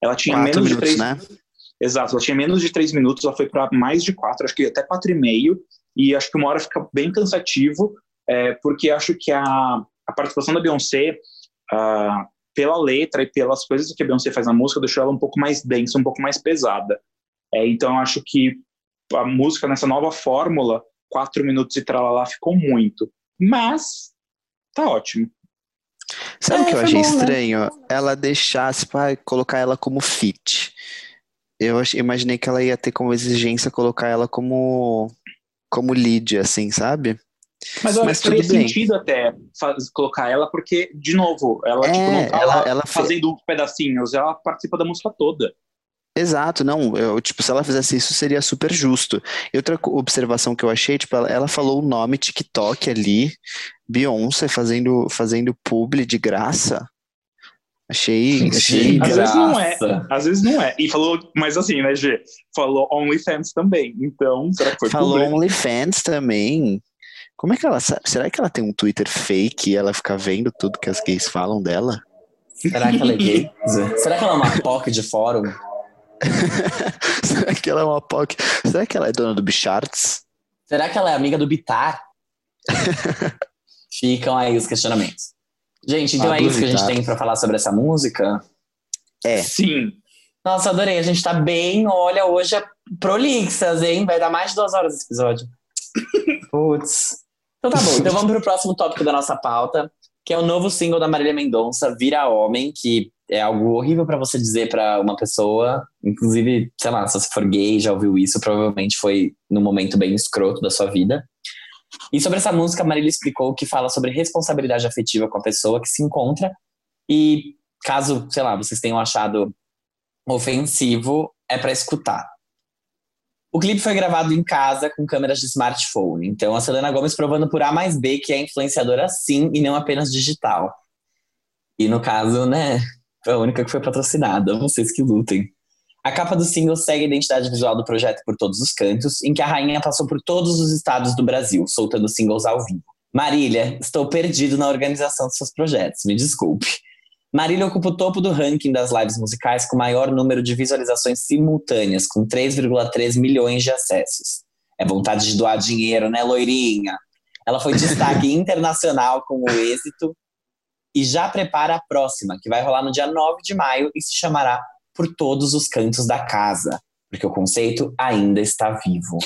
Ela tinha Quatro menos minutos, de três. né? Exato, ela tinha menos de três minutos, ela foi para mais de quatro, acho que até quatro e meio, e acho que uma hora fica bem cansativo, é, porque acho que a, a participação da Beyoncé, ah, pela letra e pelas coisas que a Beyoncé faz na música, deixou ela um pouco mais densa, um pouco mais pesada. É, então eu acho que a música nessa nova fórmula, quatro minutos e tralalá, ficou muito. Mas tá ótimo. Sabe o É, que eu foi achei bom, né? estranho? Ela deixasse para colocar ela como fit. Eu imaginei que ela ia ter como exigência colocar ela como como lead, assim, sabe? Mas eu Mas acho que faria sentido até faz- colocar ela, porque, de novo, ela É, tipo, não tá ela- ela fazendo pedacinhos, ela participa da música toda. Exato, não, eu, tipo, se ela fizesse isso seria super justo. E outra observação que eu achei, tipo, ela, ela falou o nome TikTok ali, Beyoncé fazendo, fazendo publi de graça. Achei, achei, Às vezes não é. Às vezes não é. E falou, mas assim, né, G? Falou OnlyFans também. Então, será que foi falou? OnlyFans também. Como é que ela sabe? Será que ela tem um Twitter fake e ela fica vendo tudo que as gays falam dela? Será que ela é gay? Será que ela é uma POC de fórum? Será que ela é uma POC? Será que ela é dona do Bicharts? Será que ela é amiga do Bitar? Ficam aí os questionamentos. Gente, então é isso que a gente tem pra falar sobre essa música. É. Sim. Nossa, adorei. A gente tá bem, olha, hoje é prolixas, hein? Vai dar mais de duas horas esse episódio. Putz. Então tá bom. Então vamos pro próximo tópico da nossa pauta, que é o novo single da Marília Mendonça, Vira Homem, que é algo horrível pra você dizer pra uma pessoa. Inclusive, sei lá, se você for gay, já ouviu isso, provavelmente foi num momento bem escroto da sua vida. E sobre essa música, a Marília explicou que fala sobre responsabilidade afetiva com a pessoa que se encontra. E caso, sei lá, vocês tenham achado ofensivo, é pra escutar. O clipe foi gravado em casa com câmeras de smartphone. Então a Selena Gomes provando por A mais B que é influenciadora sim e não apenas digital. E no caso, né, foi a única que foi patrocinada. Vocês que lutem. A capa do single segue a identidade visual do projeto por todos os cantos, em que a rainha passou por todos os estados do Brasil, soltando singles ao vivo. Marília, estou perdido na organização dos seus projetos, me desculpe. Marília ocupa o topo do ranking das lives musicais com maior número de visualizações simultâneas, com 3,3 milhões de acessos. É vontade de doar dinheiro, né, loirinha? Ela foi destaque internacional com o êxito e já prepara a próxima, que vai rolar no dia 9 de maio e se chamará Por Todos os Cantos da Casa, porque o conceito ainda está vivo.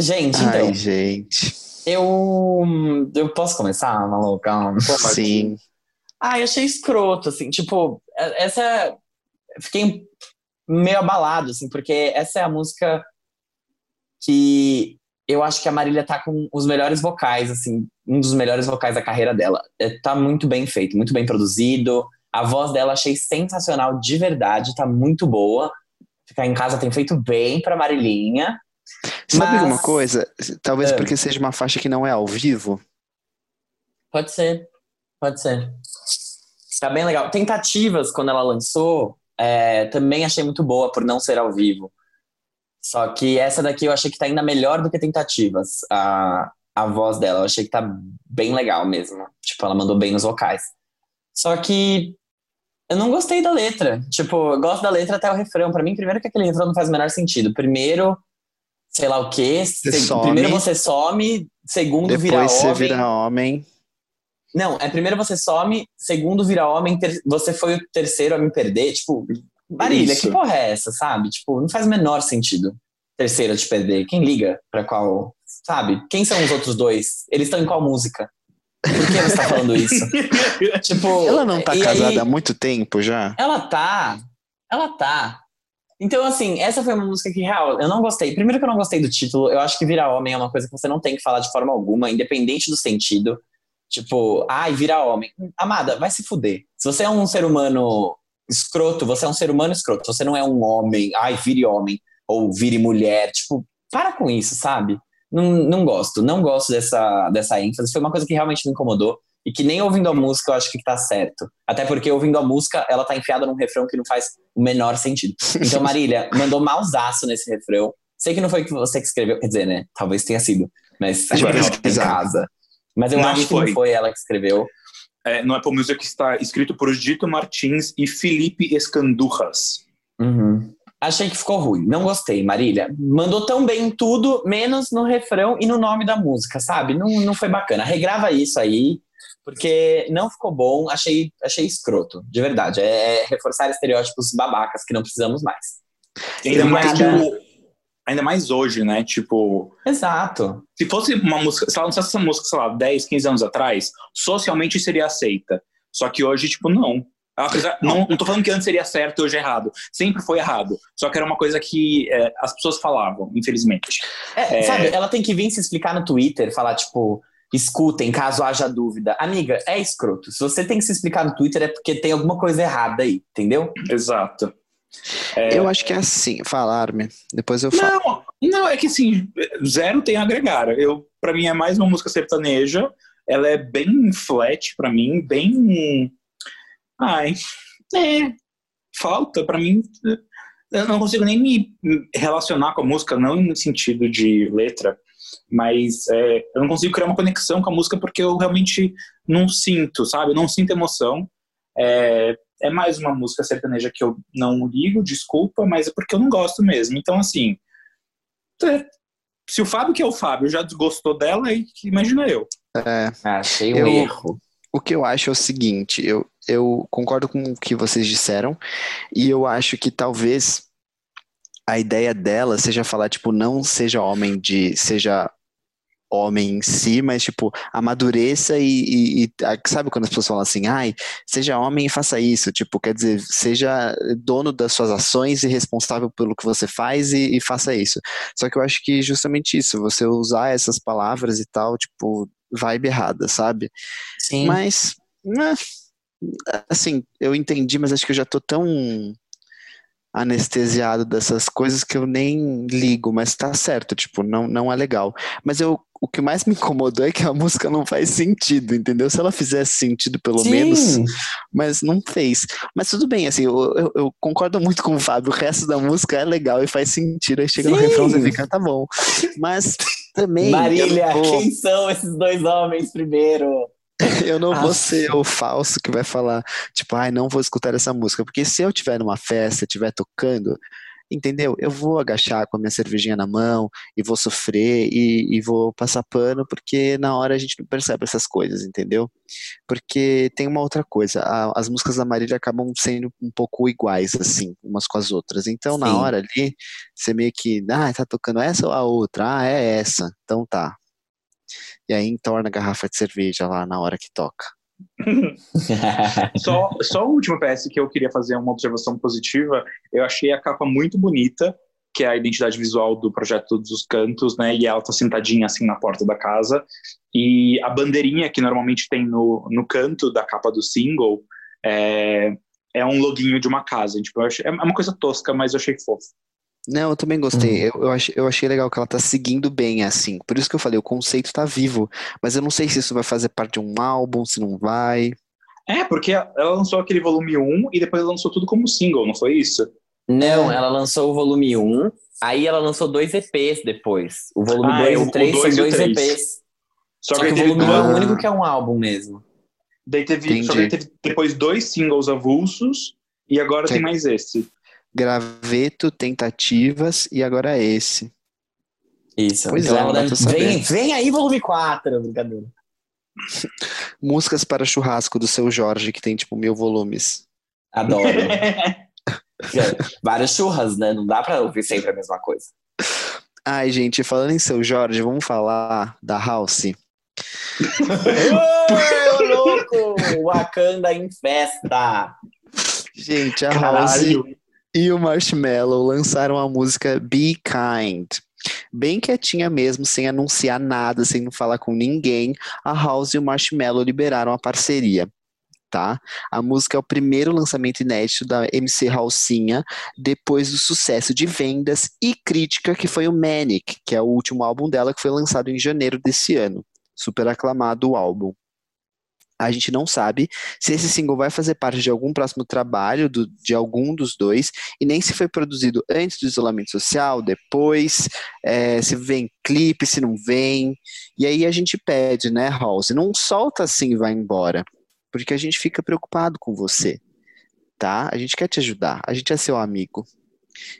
Gente, então, Ai, gente. eu. Eu posso começar, maluca? Sim. Ah, eu achei escroto, assim, tipo, é- essa. Fiquei meio abalado, assim, porque essa é a música que eu acho que a Marília tá com os melhores vocais, assim, um dos melhores vocais da carreira dela. É, tá muito bem feito, muito bem produzido. A voz dela achei sensacional de verdade, tá muito boa. Ficar em casa tem feito bem pra Marilinha. Sabe Mas- alguma coisa? Talvez É. porque seja uma faixa que não é ao vivo. Pode ser, pode ser. Tá bem legal. Tentativas, quando ela lançou, é, também achei muito boa por não ser ao vivo. Só que essa daqui eu achei que tá ainda melhor do que Tentativas. A, a voz dela, eu achei que tá bem legal mesmo. Tipo, ela mandou bem nos vocais. Só que eu não gostei da letra. Tipo, eu gosto da letra até o refrão. Pra mim, primeiro que aquele refrão não faz o menor sentido. Primeiro, sei lá o quê. Você Se-. Primeiro você some, segundo vira Depois você homem. vira homem. Não, é primeiro você some, segundo vira homem, ter- você foi o terceiro a me perder. Tipo, Marília, Isso. que porra é essa, sabe? Tipo, não faz o menor sentido terceiro a te perder. Quem liga pra qual. Sabe? Quem são os outros dois? Eles estão em qual música? Por que você tá falando isso? tipo. Ela não tá casada aí- há muito tempo já? Ela tá. Ela tá. Então, assim, essa foi uma música que, real, eu não gostei. Primeiro que eu não gostei do título, eu acho que virar homem é uma coisa que você não tem que falar de forma alguma, independente do sentido. Tipo, ai, virar homem. Amada, vai se fuder. Se você é um ser humano escroto, você é um ser humano escroto. Você não é um homem, ai, vire homem, ou vire mulher. Tipo, para com isso, sabe? Não, não gosto, não gosto dessa, dessa ênfase. Foi uma coisa que realmente me incomodou. E que nem ouvindo a música eu acho que tá certo. Até porque ouvindo a música, ela tá enfiada num refrão que não faz o menor sentido. Então, Marília, mandou mausaço nesse refrão. Sei que não foi você que escreveu, quer dizer, né? Talvez tenha sido. Mas A gente vai pesquisar. casa. Mas eu Não acho que foi. não foi ela que escreveu. É, no Apple Music está escrito por Dito Martins e Felipe Escandurras. Uhum. Achei que ficou ruim. Não gostei, Marília. Mandou tão bem em tudo, menos no refrão e no nome da música, sabe? Não, não foi bacana. Regrava isso aí, porque não ficou bom. Achei, achei escroto, de verdade. É, é reforçar estereótipos babacas que não precisamos mais. Ainda mais, tipo, ainda mais hoje, né? Tipo, Exato. se fosse uma música, se ela lançasse essa música, sei lá, 10, 15 anos atrás, socialmente seria aceita. Só que hoje, tipo, não. Apesar, não, não tô falando que antes seria certo e hoje é errado. Sempre foi errado. Só que era uma coisa que é, as pessoas falavam, infelizmente. É, É. Sabe, ela tem que vir se explicar no Twitter, falar, tipo, escutem, caso haja dúvida. Amiga, é escroto. Se você tem que se explicar no Twitter, é porque tem alguma coisa errada aí, entendeu? Exato. Eu acho que é assim, falar-me. Depois eu falo. Não, não, é que assim, zero tem a agregar. Eu, para mim, é mais uma música sertaneja. Ela é bem flat pra mim, bem. Ai, é. Falta, pra mim. Eu não consigo nem me relacionar com a música, não no sentido de letra, mas é, eu não consigo criar uma conexão com a música porque eu realmente não sinto, sabe? Eu não sinto emoção. É, é mais uma música sertaneja que eu não ligo, desculpa, mas é porque eu não gosto mesmo. Então, assim, é, se o Fábio, que é o Fábio, já desgostou dela, aí imagina eu. É, Achei um Eu- erro. O que eu acho é o seguinte, eu, eu concordo com o que vocês disseram, e eu acho que talvez a ideia dela seja falar, tipo, não seja homem de. seja homem em si, mas tipo, amadureça e, e- e- sabe quando as pessoas falam assim, ai, seja homem e faça isso, tipo, quer dizer, seja dono das suas ações e responsável pelo que você faz e, e faça isso. Só que eu acho que justamente isso, você usar essas palavras e tal, tipo, vibe errada, sabe? Sim. Mas, né, assim, eu entendi, mas acho que eu já tô tão anestesiado dessas coisas que eu nem ligo, mas tá certo, tipo, não, não é legal. Mas eu, o que mais me incomodou é que a música não faz sentido, entendeu? Se ela fizesse sentido, pelo Sim. menos, mas não fez. Mas tudo bem, assim, eu, eu, eu concordo muito com o Fábio, o resto da música é legal e faz sentido, aí chega no Sim. refrão e fica, tá bom. Mas também, Marília, vou- quem são esses dois homens primeiro? eu não vou ser o falso que vai falar, tipo, ai, não vou escutar essa música. Porque se eu estiver numa festa, estiver tocando, entendeu? Eu vou agachar com a minha cervejinha na mão e vou sofrer e, e vou passar pano, porque na hora a gente não percebe essas coisas, entendeu? Porque tem uma outra coisa, a- as músicas da Marília acabam sendo um pouco iguais, assim, umas com as outras. Então, na Sim. hora ali, você meio que, ah, tá tocando essa ou a outra? Ah, é essa. Então tá. E aí entorna a garrafa de cerveja lá na hora que toca. Só, só o último PS que eu queria fazer uma observação positiva, eu achei a capa muito bonita, que é a identidade visual do projeto dos cantos, né? E ela tá sentadinha assim na porta da casa. E a bandeirinha que normalmente tem no, no canto da capa do single é, é um loginho de uma casa. Tipo, achei, é uma coisa tosca, mas eu achei fofo. Não, eu também gostei. Eu, eu, achei, eu achei legal que ela tá seguindo bem, assim. Por isso que eu falei, o conceito tá vivo. Mas eu não sei se isso vai fazer parte de um álbum, se não vai. É, porque ela lançou aquele volume 1 e depois lançou tudo como single, não foi isso? Não, ela lançou o volume 1, aí ela lançou dois EPs depois. O volume Ah, 2 é, o- e o 3 são dois e o dois três. EPs. Só, Só, que, que o teve volume 1 duas- é o único que é um álbum mesmo. Daí teve, só que Entendi. teve depois dois singles avulsos e agora tem mais esse. Graveto, tentativas e agora é esse. Isso. Pois então é, vem, vem aí volume 4, brincadeira. Músicas para churrasco do seu Jorge, que tem tipo mil volumes. Adoro. Várias churras, né? Não dá pra ouvir sempre a mesma coisa. Ai, gente, falando em seu Jorge, vamos falar da House. Ô, louco! Wakanda em festa! Gente, a House. E o Marshmello lançaram a música Be Kind. Bem quietinha mesmo, sem anunciar nada, sem falar com ninguém, a House e o Marshmello liberaram a parceria. Tá? A música é o primeiro lançamento inédito da MC Halsinha depois do sucesso de vendas e crítica que foi o Manic, que é o último álbum dela que foi lançado em janeiro desse ano. Super aclamado o álbum. A gente não sabe se esse single vai fazer parte de algum próximo trabalho do, de algum dos dois, e nem se foi produzido antes do isolamento social, depois, é, se vem clipe, se não vem. E aí a gente pede, né, House? Não solta assim e vai embora, porque a gente fica preocupado com você, tá? A gente quer te ajudar, a gente é seu amigo.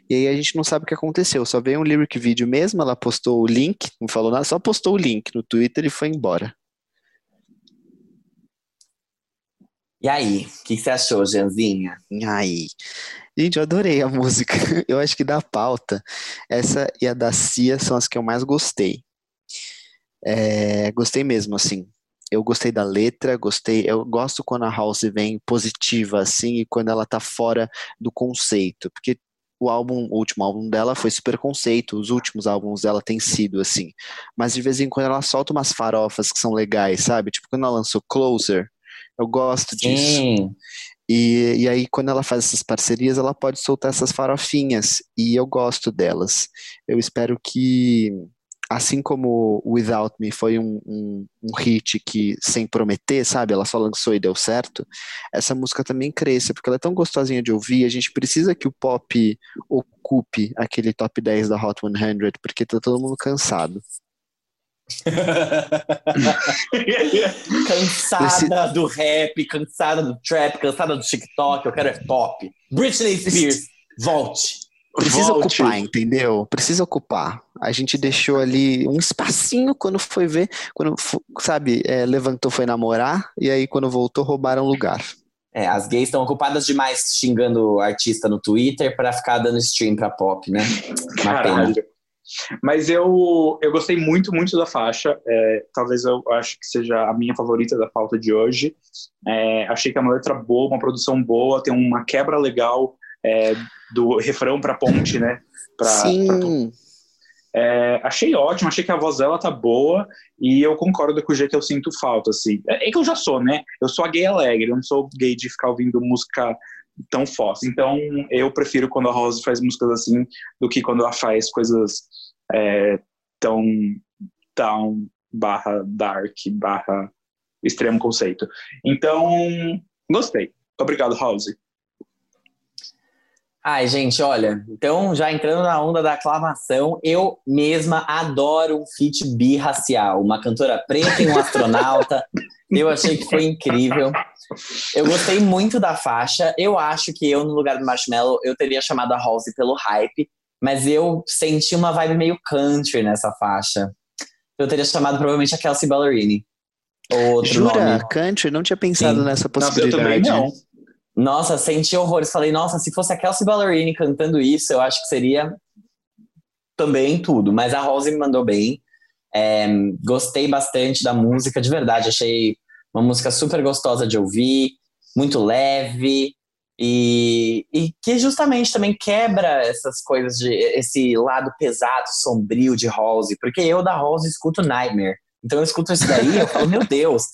E aí a gente não sabe o que aconteceu, só veio um lyric vídeo mesmo, ela postou o link, não falou nada, só postou o link no Twitter e foi embora. E aí, o que, que você achou, Janzinha? E aí? Gente, eu adorei a música. Eu acho que da pauta, essa e a da Cia são as que eu mais gostei. É, gostei mesmo, assim. Eu gostei da letra, gostei. Eu gosto quando a House vem positiva, assim, e quando ela tá fora do conceito. Porque o álbum, o último álbum dela foi super conceito, os últimos álbuns dela têm sido assim. Mas de vez em quando ela solta umas farofas que são legais, sabe? Tipo, quando ela lançou Closer, eu gosto disso. Sim. E, e aí, quando ela faz essas parcerias, ela pode soltar essas farofinhas. E eu gosto delas. Eu espero que, assim como Without Me foi um, um, um hit que, sem prometer, sabe? Ela só lançou e deu certo. Essa música também cresça, porque ela é tão gostosinha de ouvir. A gente precisa que o pop ocupe aquele top 10 da Hot 100, porque tá todo mundo cansado. cansada do rap, cansada do trap, cansada do TikTok, eu quero é pop. Britney Spears, volte. Precisa Volte. ocupar, entendeu? Precisa ocupar. A gente deixou ali um espacinho quando foi ver, quando, sabe, é, levantou, foi namorar, e aí quando voltou, roubaram lugar. É, as gays estão ocupadas demais xingando artista no Twitter pra ficar dando stream pra pop, né? Uma pena. Caralho. Mas eu, eu gostei muito, muito da faixa. É, talvez eu acho que seja a minha favorita da pauta de hoje. É, achei que é uma letra boa, uma produção boa, tem uma quebra legal é, do refrão pra ponte, né? Pra, pra Sim, É, achei ótimo, achei que a voz dela tá boa e eu concordo com o jeito que eu sinto falta, assim. É, é que eu já sou, né? Eu sou a gay alegre, eu não sou gay de ficar ouvindo música tão forte. Então, eu prefiro quando a Rose faz músicas assim do que quando ela faz coisas é, tão down, barra dark, barra extremo conceito. Então, gostei. Obrigado, House. Ai, gente, olha, então já entrando na onda da aclamação, eu mesma adoro um feat birracial, uma cantora preta e um astronauta. Eu achei que foi incrível. Eu gostei muito da faixa. Eu acho que eu, no lugar do Marshmallow, eu teria chamado a Halsey pelo hype, mas eu senti uma vibe meio country nessa faixa. Eu teria chamado provavelmente a Kelsey Ballerini. Ou outro jura? nome. Country? Não tinha pensado Sim. nessa Nossa, eu também possibilidade. não. Nossa, senti horrores. Falei, nossa, se fosse a Kelsey Ballerini cantando isso, eu acho que seria também tudo. Mas a Rose me mandou bem. É, gostei bastante da música, de verdade. Achei uma música super gostosa de ouvir, muito leve. E, e que justamente também quebra essas coisas de esse lado pesado, sombrio de Rose, porque eu da Rose escuto Nightmare. Então eu escuto isso daí e eu falo, meu Deus,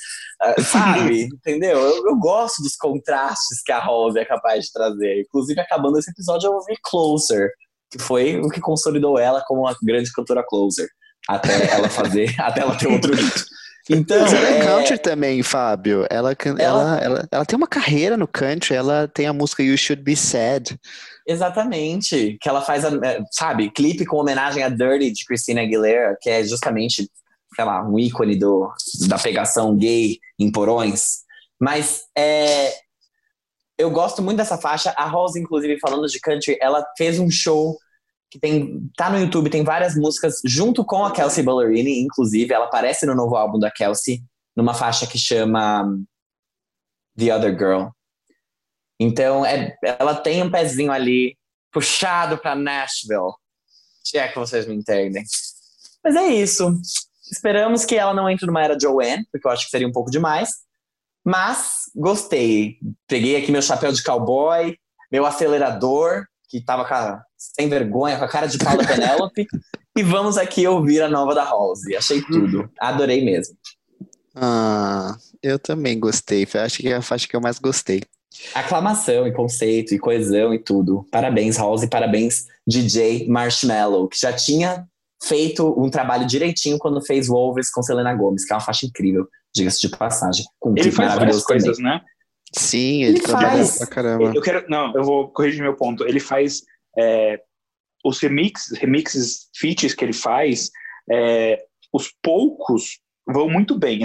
ah, sabe? Entendeu? Eu, eu gosto dos contrastes que a Rose é capaz de trazer. Inclusive, acabando esse episódio, eu ouvi Closer, que foi o que consolidou ela como uma grande cantora Closer. Até ela fazer, até ela ter outro hit. Então, Mas ela é é, country também, Fábio. Ela, ela, Ela- ela, ela tem uma carreira no country, ela tem a música You Should Be Sad. Exatamente. Que ela faz, a, é, sabe, clipe com homenagem a Dirty de Christina Aguilera, que é justamente, sei lá, um ícone do, da pegação gay em porões. Mas é, eu gosto muito dessa faixa. A Rose, inclusive, falando de country, ela fez um show que tem tá no YouTube, tem várias músicas junto com a Kelsey Ballerini, inclusive. Ela aparece no novo álbum da Kelsey, numa faixa que chama The Other Girl. Então, é, ela tem um pezinho ali puxado para Nashville. Se é que vocês me entendem. Mas é isso. Esperamos que ela não entre numa era Joanne, porque eu acho que seria um pouco demais. Mas gostei. Peguei aqui meu chapéu de cowboy, meu acelerador que tava a- sem vergonha, com a cara de pau da Penélope. e vamos aqui ouvir a nova da Halsey. Achei tudo. Adorei mesmo. Ah, eu também gostei. Foi, acho que é a faixa que eu mais gostei. Aclamação e conceito e coesão e tudo. Parabéns, Halsey. Parabéns, DJ Marshmallow, que já tinha feito um trabalho direitinho quando fez Wolves com Selena Gomes, que é uma faixa incrível, diga-se de passagem. Com um Ele faz várias também. coisas, né? Sim, ele, Ele trabalha faz. pra caramba. Eu quero. Não, eu vou corrigir meu ponto. Ele faz. é, os remixes, remixes, feats que ele faz, é, os poucos vão muito bem.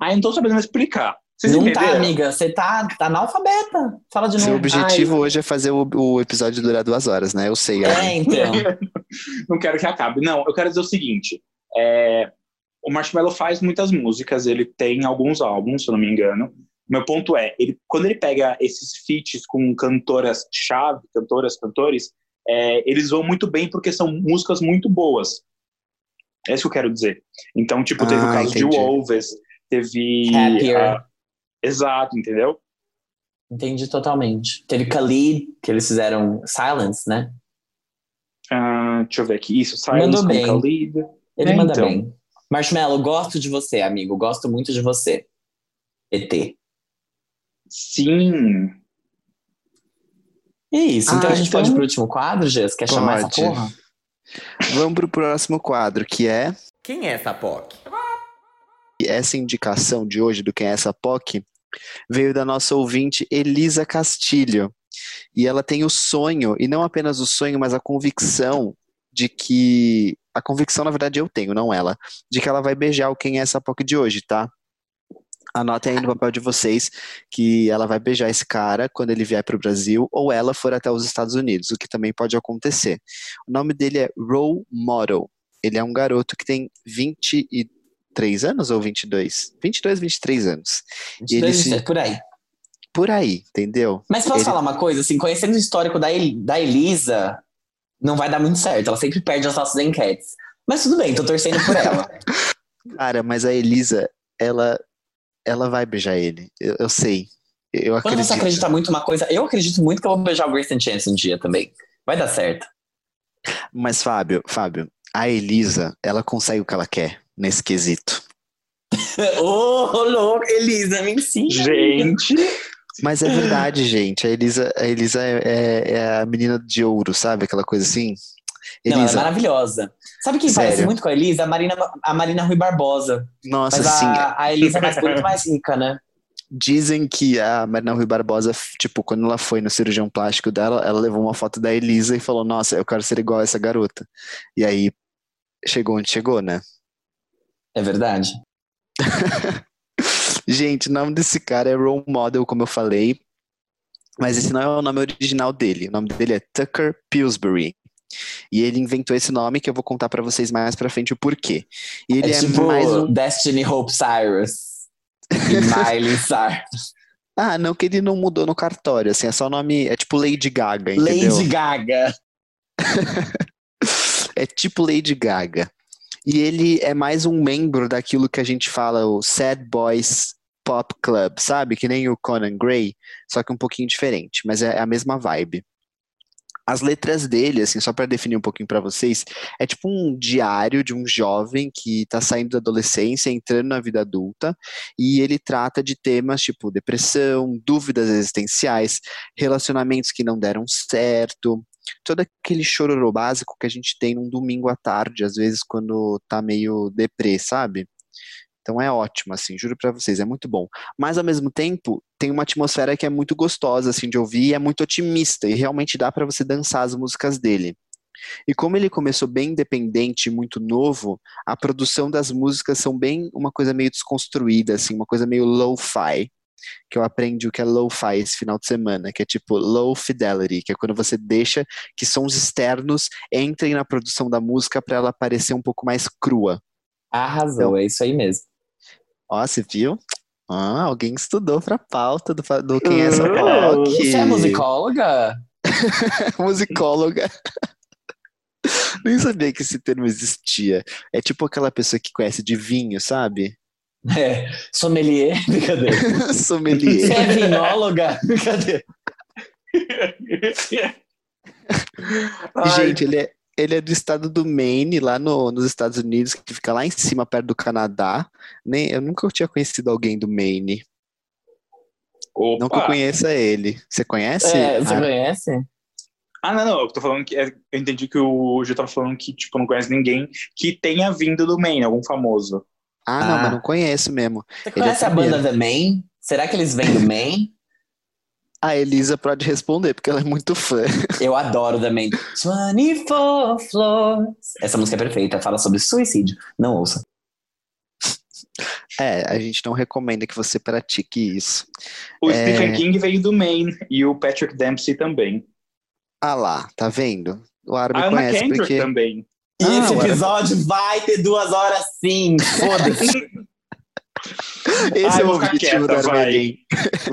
Ah, eu não tô sabendo me explicar. Vocês Não tá, entenderam? amiga. Você tá, tá analfabeta. Fala de Seu novo. objetivo hoje é fazer o, o episódio durar duas horas, né? Eu sei. Ai. É, então. não quero que acabe. Não, eu quero dizer o seguinte: é, o Marshmello faz muitas músicas, ele tem alguns álbuns, se eu não me engano. Meu ponto é, ele, quando ele pega esses feats com cantoras-chave, cantoras, cantores, é, eles vão muito bem porque são músicas muito boas. É isso que eu quero dizer. Então, tipo, teve Ah, o caso entendi. de Wolves, teve. Happier. a- exato, entendeu? Entendi totalmente. Teve Khalid, que eles fizeram Silence, né? Ah, deixa eu ver aqui. Isso, Silence Mandou com bem. Khalid. Ele É, manda então. bem. Marshmallow, gosto de você, amigo. Gosto muito de você. ET. Sim. É isso. Então Ah, a gente então- pode ir pro último quadro, Gess? Quer chamar essa Pode. porra? Vamos pro próximo quadro, que é Quem é essa POC? Essa indicação de hoje do Quem é essa POC veio da nossa ouvinte Elisa Castilho. E ela tem o sonho, e não apenas o sonho, mas a convicção de que. A convicção, na verdade, eu tenho, não ela. De que ela vai beijar o Quem é essa POC de hoje, tá? Anotem aí no papel de vocês que ela vai beijar esse cara quando ele vier para o Brasil ou ela for até os Estados Unidos, o que também pode acontecer. O nome dele é Role Model. Ele é um garoto que tem 23 anos ou 22? 22, 23 anos. E ele se- É por aí. Por aí, entendeu? Mas posso Ele- falar uma coisa? Assim, conhecendo o histórico da, El- da Elisa, não vai dar muito certo. Ela sempre perde as nossas enquetes. Mas tudo bem, tô torcendo por ela. Cara, mas a Elisa, ela, ela vai beijar ele. Eu, eu sei. Eu Quando acredito. você acredita muito uma coisa, eu acredito muito que eu vou beijar o Grayson Chance um dia também. Vai dar certo. Mas, Fábio, Fábio, a Elisa, ela consegue o que ela quer nesse quesito. Ô, louco, Elisa, me ensina. Gente. Mas é verdade, gente. A Elisa, a Elisa é, é- é a menina de ouro, sabe? Aquela coisa assim. Não, ela é Elisa, maravilhosa. Sabe quem Sério? parece muito com a Elisa? A Marina, a Marina Rui Barbosa. nossa, Mas a, a Elisa é mais bonita mais rica, né? dizem que a Marina Rui Barbosa, tipo, quando ela foi no cirurgião plástico dela, ela levou uma foto da Elisa e falou: Nossa, eu quero ser igual a essa garota. E aí chegou onde chegou, né? É verdade. Gente, o nome desse cara é Role Model, como eu falei. Mas esse não é o nome original dele. O nome dele é Tucker Pillsbury. E ele inventou esse nome que eu vou contar pra vocês mais pra frente o porquê. E ele é é, tipo mais um. Destiny Hope Cyrus e Miley Cyrus. Ah, não que ele não mudou no cartório, assim, é só o nome. É tipo Lady Gaga, entendeu? Lady Gaga. É tipo Lady Gaga. E ele é mais um membro daquilo que a gente fala, o Sad Boys Pop Club, sabe? Que nem o Conan Gray, só que um pouquinho diferente, mas é a mesma vibe. As letras dele, assim, só para definir um pouquinho para vocês, é tipo um diário de um jovem que tá saindo da adolescência, entrando na vida adulta, e ele trata de temas tipo depressão, dúvidas existenciais, relacionamentos que não deram certo, todo aquele chororô básico que a gente tem num domingo à tarde, às vezes quando tá meio deprê, sabe? Então é ótimo, assim, juro pra vocês, é muito bom. Mas ao mesmo tempo, tem uma atmosfera que é muito gostosa, assim, de ouvir e é muito otimista, e realmente dá pra você dançar as músicas dele. E como ele começou bem independente, muito novo, a produção das músicas são bem uma coisa meio desconstruída, assim, uma coisa meio lo-fi que eu aprendi o que é lo-fi esse final de semana, que é tipo low fidelity, que é quando você deixa que sons externos entrem na produção da música para ela parecer um pouco mais crua. Arrasou, é isso aí mesmo. Ó, você viu? Ah, alguém estudou pra pauta do, do Quem é essa Uh. Você é musicóloga? Musicóloga. Nem sabia que esse termo existia. É tipo aquela pessoa que conhece de vinho, sabe? É. Sommelier? Brincadeira. Você Sommelier. é vinóloga? Brincadeira. Gente, ele é, ele é do estado do Maine, lá no- nos Estados Unidos, que fica lá em cima, perto do Canadá. Nem, eu nunca tinha conhecido alguém do Maine. opa. Não que eu conheça ele. Você conhece? É, você Ah, conhece? Ah, não, não, eu tô falando que. é, Eu entendi que o Gil tava falando que, tipo, não conhece ninguém que tenha vindo do Maine, algum famoso. Ah, não, Ah. mas não conheço mesmo. Você é conhece a banda The Main? Será que eles vêm do Main? A Elisa pode responder, porque ela é muito fã. Eu adoro The Main. 24 Floors. Essa música é perfeita, fala sobre suicídio. Não ouça. É, a gente não recomenda que você pratique isso. O É. Stephen King veio do Maine e o Patrick Dempsey também. Ah lá, tá vendo? O Ara me A Anna conhece Kendrick porque. também. E Ah, esse ué. episódio vai ter duas horas sim. Foda-se. Esse Ai, é o objetivo quieta, vai.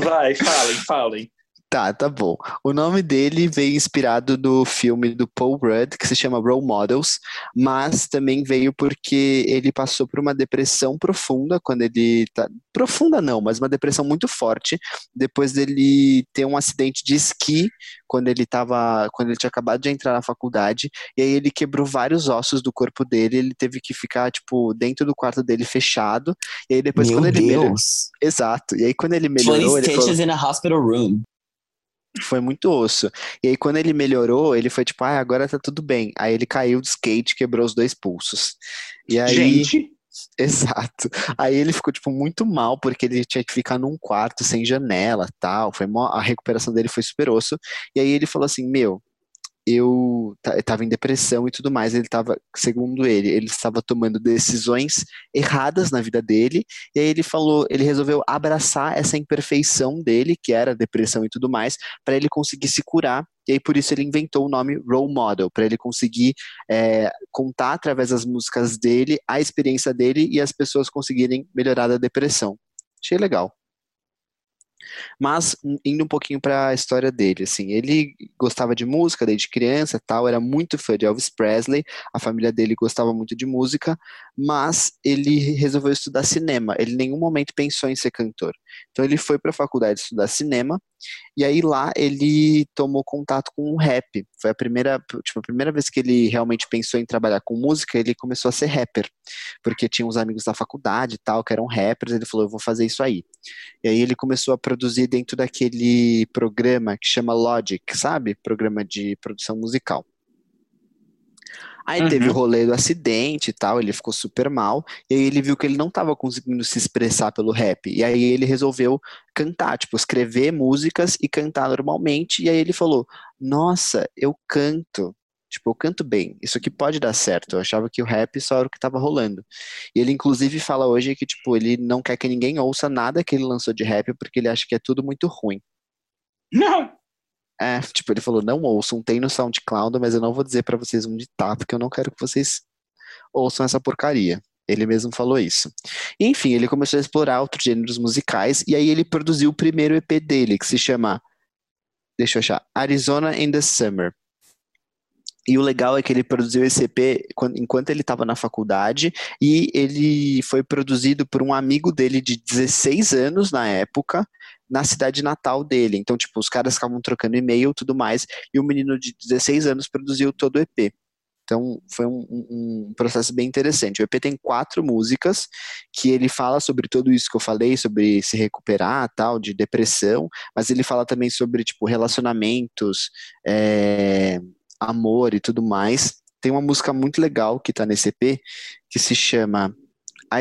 Vai, falem, falem. Tá, tá bom. O nome dele veio inspirado do filme do Paul Rudd, que se chama Role Models, mas também veio porque ele passou por uma depressão profunda quando ele tá... Profunda não, mas uma depressão muito forte depois dele ter um acidente de esqui quando ele tava, quando ele tinha acabado de entrar na faculdade, e aí ele quebrou vários ossos do corpo dele, ele teve que ficar tipo dentro do quarto dele fechado, e aí depois Meu quando ele melhorou, Deus. exato. E aí quando ele 20 melhorou, ele falou, stitches in a hospital room. Foi muito osso. E aí, quando ele melhorou, ele foi tipo, ah, agora tá tudo bem. Aí ele caiu do skate, quebrou os dois pulsos. E aí, Gente, exato. Aí ele ficou, tipo, muito mal, porque ele tinha que ficar num quarto sem janela tal. Foi mó- a recuperação dele foi super osso. E aí ele falou assim: Meu, eu ta- eu tava em depressão e tudo mais. Ele tava, segundo ele, ele estava tomando decisões erradas na vida dele. E aí ele falou, ele resolveu abraçar essa imperfeição dele, que era depressão e tudo mais, para ele conseguir se curar. E aí por isso ele inventou o nome Role Model, para ele conseguir é, contar através das músicas dele a experiência dele e as pessoas conseguirem melhorar da depressão. Achei legal. Mas indo um pouquinho para a história dele, assim, ele gostava de música desde criança, tal, era muito fã de Elvis Presley, a família dele gostava muito de música, mas ele resolveu estudar cinema. Ele em nenhum momento pensou em ser cantor. Então ele foi para a faculdade estudar cinema e aí lá ele tomou contato com o rap. Foi a primeira, tipo, a primeira vez que ele realmente pensou em trabalhar com música, ele começou a ser rapper, porque tinha uns amigos da faculdade e tal que eram rappers, ele falou, eu vou fazer isso aí. E aí ele começou a produzir dentro daquele programa que chama Logic, sabe? Programa de produção musical. Aí Uhum. teve o rolê do acidente e tal, ele ficou super mal, e aí ele viu que ele não estava conseguindo se expressar pelo rap, e aí ele resolveu cantar, tipo, escrever músicas e cantar normalmente, e aí ele falou, nossa, eu canto, tipo, eu canto bem, isso aqui pode dar certo, eu achava que o rap só era o que estava rolando. E ele inclusive fala hoje que, tipo, ele não quer que ninguém ouça nada que ele lançou de rap, porque ele acha que é tudo muito ruim. não. É, tipo, ele falou, não ouçam, tem no SoundCloud, mas eu não vou dizer pra vocês onde tá, porque eu não quero que vocês ouçam essa porcaria. Ele mesmo falou isso. Enfim, ele começou a explorar outros gêneros musicais, e aí ele produziu o primeiro EP dele, que se chama, deixa eu achar, Arizona in the Summer. E o legal é que ele produziu esse EP quan- enquanto ele estava na faculdade, e ele foi produzido por um amigo dele de 16 anos na época, na cidade natal dele. Então, tipo, os caras ficavam trocando e-mail tudo mais, e o menino de 16 anos produziu todo o EP. Então, foi um, um- um processo bem interessante. O EP tem quatro músicas que ele fala sobre tudo isso que eu falei, sobre se recuperar, tal, de depressão, mas ele fala também sobre, tipo, relacionamentos, é, amor e tudo mais. Tem uma música muito legal que tá nesse EP, que se chama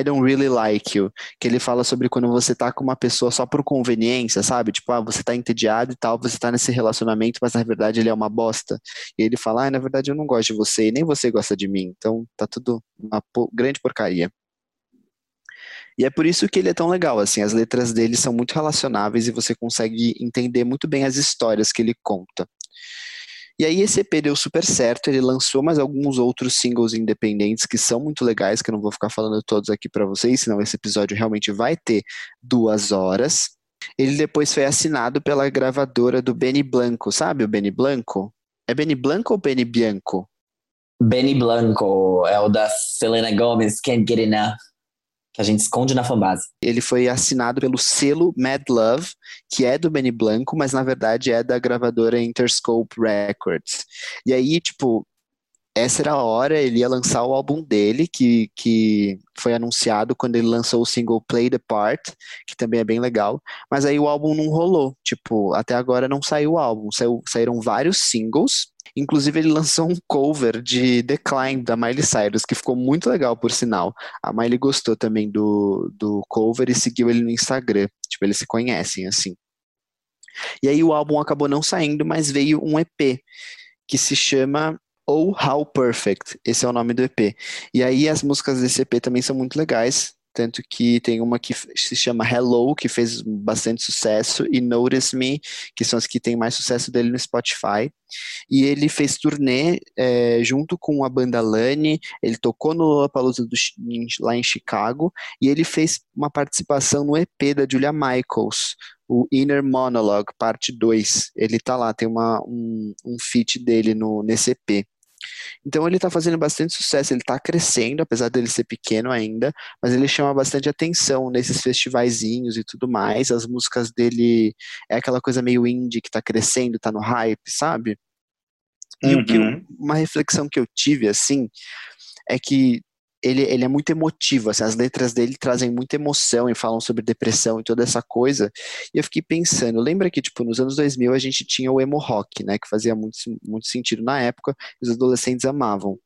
I Don't Really Like You, que ele fala sobre quando você tá com uma pessoa só por conveniência, sabe? Tipo, ah, você tá entediado e tal, você tá nesse relacionamento, mas na verdade ele é uma bosta. E ele fala, ah, na verdade eu não gosto de você, e nem você gosta de mim, então tá tudo uma grande porcaria. E é por isso que ele é tão legal, assim, as letras dele são muito relacionáveis e você consegue entender muito bem as histórias que ele conta. E aí esse EP deu super certo, ele lançou mais alguns outros singles independentes que são muito legais, que eu não vou ficar falando todos aqui pra vocês, senão esse episódio realmente vai ter duas horas. Ele depois foi assinado pela gravadora do Benny Blanco, sabe o Benny Blanco? É Benny Blanco ou Benny Bianco? Benny Blanco é o da Selena Gomez, Can't Get Enough. Que a gente esconde na fanbase. Ele foi assinado pelo selo Mad Love, que é do Benny Blanco, mas na verdade é da gravadora Interscope Records. E aí, tipo, essa era a hora, ele ia lançar o álbum dele, que, que foi anunciado quando ele lançou o single Play the Part, que também é bem legal, mas aí o álbum não rolou, tipo, até agora não saiu o álbum, saiu, saíram vários singles, inclusive ele lançou um cover de Decline, da Miley Cyrus, que ficou muito legal, por sinal, a Miley gostou também do, do cover e seguiu ele no Instagram, tipo, eles se conhecem, assim. E aí o álbum acabou não saindo, mas veio um EP, que se chama ou How Perfect, esse é o nome do EP. E aí as músicas desse EP também são muito legais, tanto que tem uma que se chama Hello, que fez bastante sucesso, e Notice Me, que são as que têm mais sucesso dele no Spotify. E ele fez turnê é, junto com a banda Lani, ele tocou no Lollapalooza do, lá em Chicago, e ele fez uma participação no EP da Julia Michaels, o Inner Monologue, parte 2. Ele tá lá, tem uma, um, um feat dele no, nesse EP. Então ele está fazendo bastante sucesso, ele está crescendo, apesar dele ser pequeno ainda, mas ele chama bastante atenção nesses festivaizinhos e tudo mais. As músicas dele é aquela coisa meio indie que está crescendo, está no hype, sabe? E uhum. que, uma reflexão que eu tive, assim, é que ele, ele é muito emotivo, assim, as letras dele trazem muita emoção e falam sobre depressão e toda essa coisa. E eu fiquei pensando, lembra que, tipo, nos anos 2000 a gente tinha o emo rock, né, que fazia muito, muito sentido na época, os adolescentes amavam.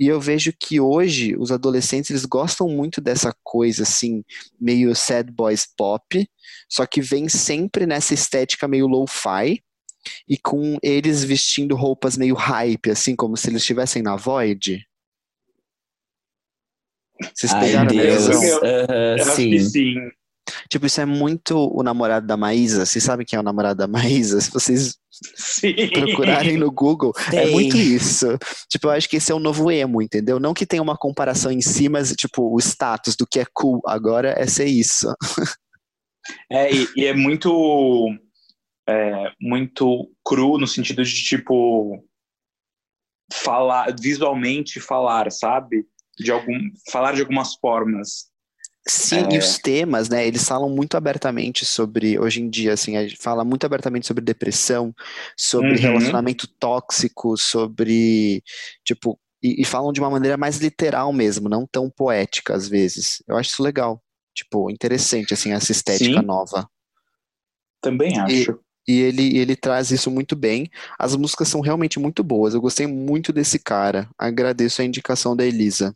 E eu vejo que hoje os adolescentes eles gostam muito dessa coisa assim, meio sad boys pop, só que vem sempre nessa estética meio lo-fi e com eles vestindo roupas meio hype, assim como se eles estivessem na Void. Vocês pegaram Ai, Deus. Eu, eu sim. sim. Tipo, isso é muito o namorado da Maísa. Vocês sabem quem é o namorado da Maísa? Se vocês Sim. procurarem no Google, Sim. é muito isso. Tipo, eu acho que esse é o novo emo, entendeu? Não que tenha uma comparação em si, mas, tipo, o status do que é cool agora é ser isso. É, e, e é muito, é, muito cru no sentido de, tipo, falar, visualmente falar, sabe? De algum falar de algumas formas. Sim, é... e os temas, né, eles falam muito abertamente sobre, hoje em dia, assim, a gente fala muito abertamente sobre depressão, sobre uhum. relacionamento tóxico, sobre, tipo, e, e, falam de uma maneira mais literal mesmo, não tão poética às vezes. Eu acho isso legal, tipo, interessante, assim, essa estética Sim. nova. Também acho. E, e ele, ele traz isso muito bem. As músicas são realmente muito boas. Eu gostei muito desse cara. Agradeço a indicação da Elisa.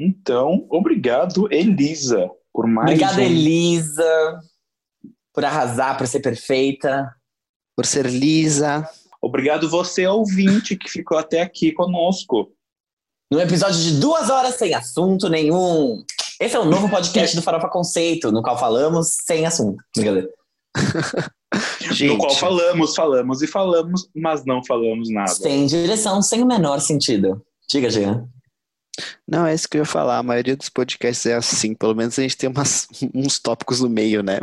Então, obrigado, Elisa, por mais. Obrigada, um... Elisa, por arrasar, por ser perfeita. Por ser lisa. Obrigado você, ouvinte, que ficou até aqui conosco. Num episódio de duas horas sem assunto nenhum. Esse é o novo podcast do Farofa Conceito, no qual falamos sem assunto. Brincadeira. Gente. No qual falamos, falamos e falamos, mas não falamos nada. Sem direção, sem o menor sentido. Diga, Jean. Não, é isso que eu ia falar. A maioria dos podcasts é assim. Pelo menos a gente tem umas, uns tópicos no meio, né?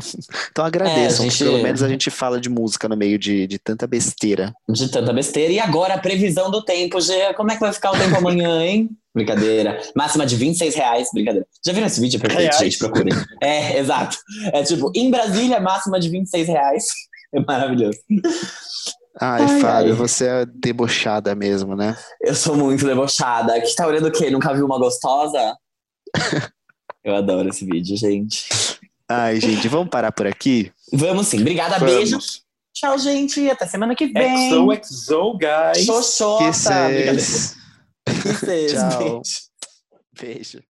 Então agradeçam, é, gente... pelo menos a gente fala de música no meio de, de tanta besteira. De tanta besteira. E agora a previsão do tempo, Gê. Como é que vai ficar o tempo amanhã, hein? Brincadeira. Máxima de 26 reais. Brincadeira. Já viram esse vídeo? É perfeito, reais. gente. Procurem. É, exato. É tipo, em Brasília, máxima de 26 reais. É maravilhoso. Ai, ai Fábio, ai. você é debochada mesmo, né? Eu sou muito debochada. Que tá olhando o quê? Nunca viu uma gostosa? Eu adoro esse vídeo, gente. Ai, gente, vamos parar por aqui? Vamos sim. Obrigada, vamos. beijo. Tchau, gente. Até semana que vem. Exo, exo, guys. Xoxota. Kisses. Kisses. Tchau. Beijo. beijo.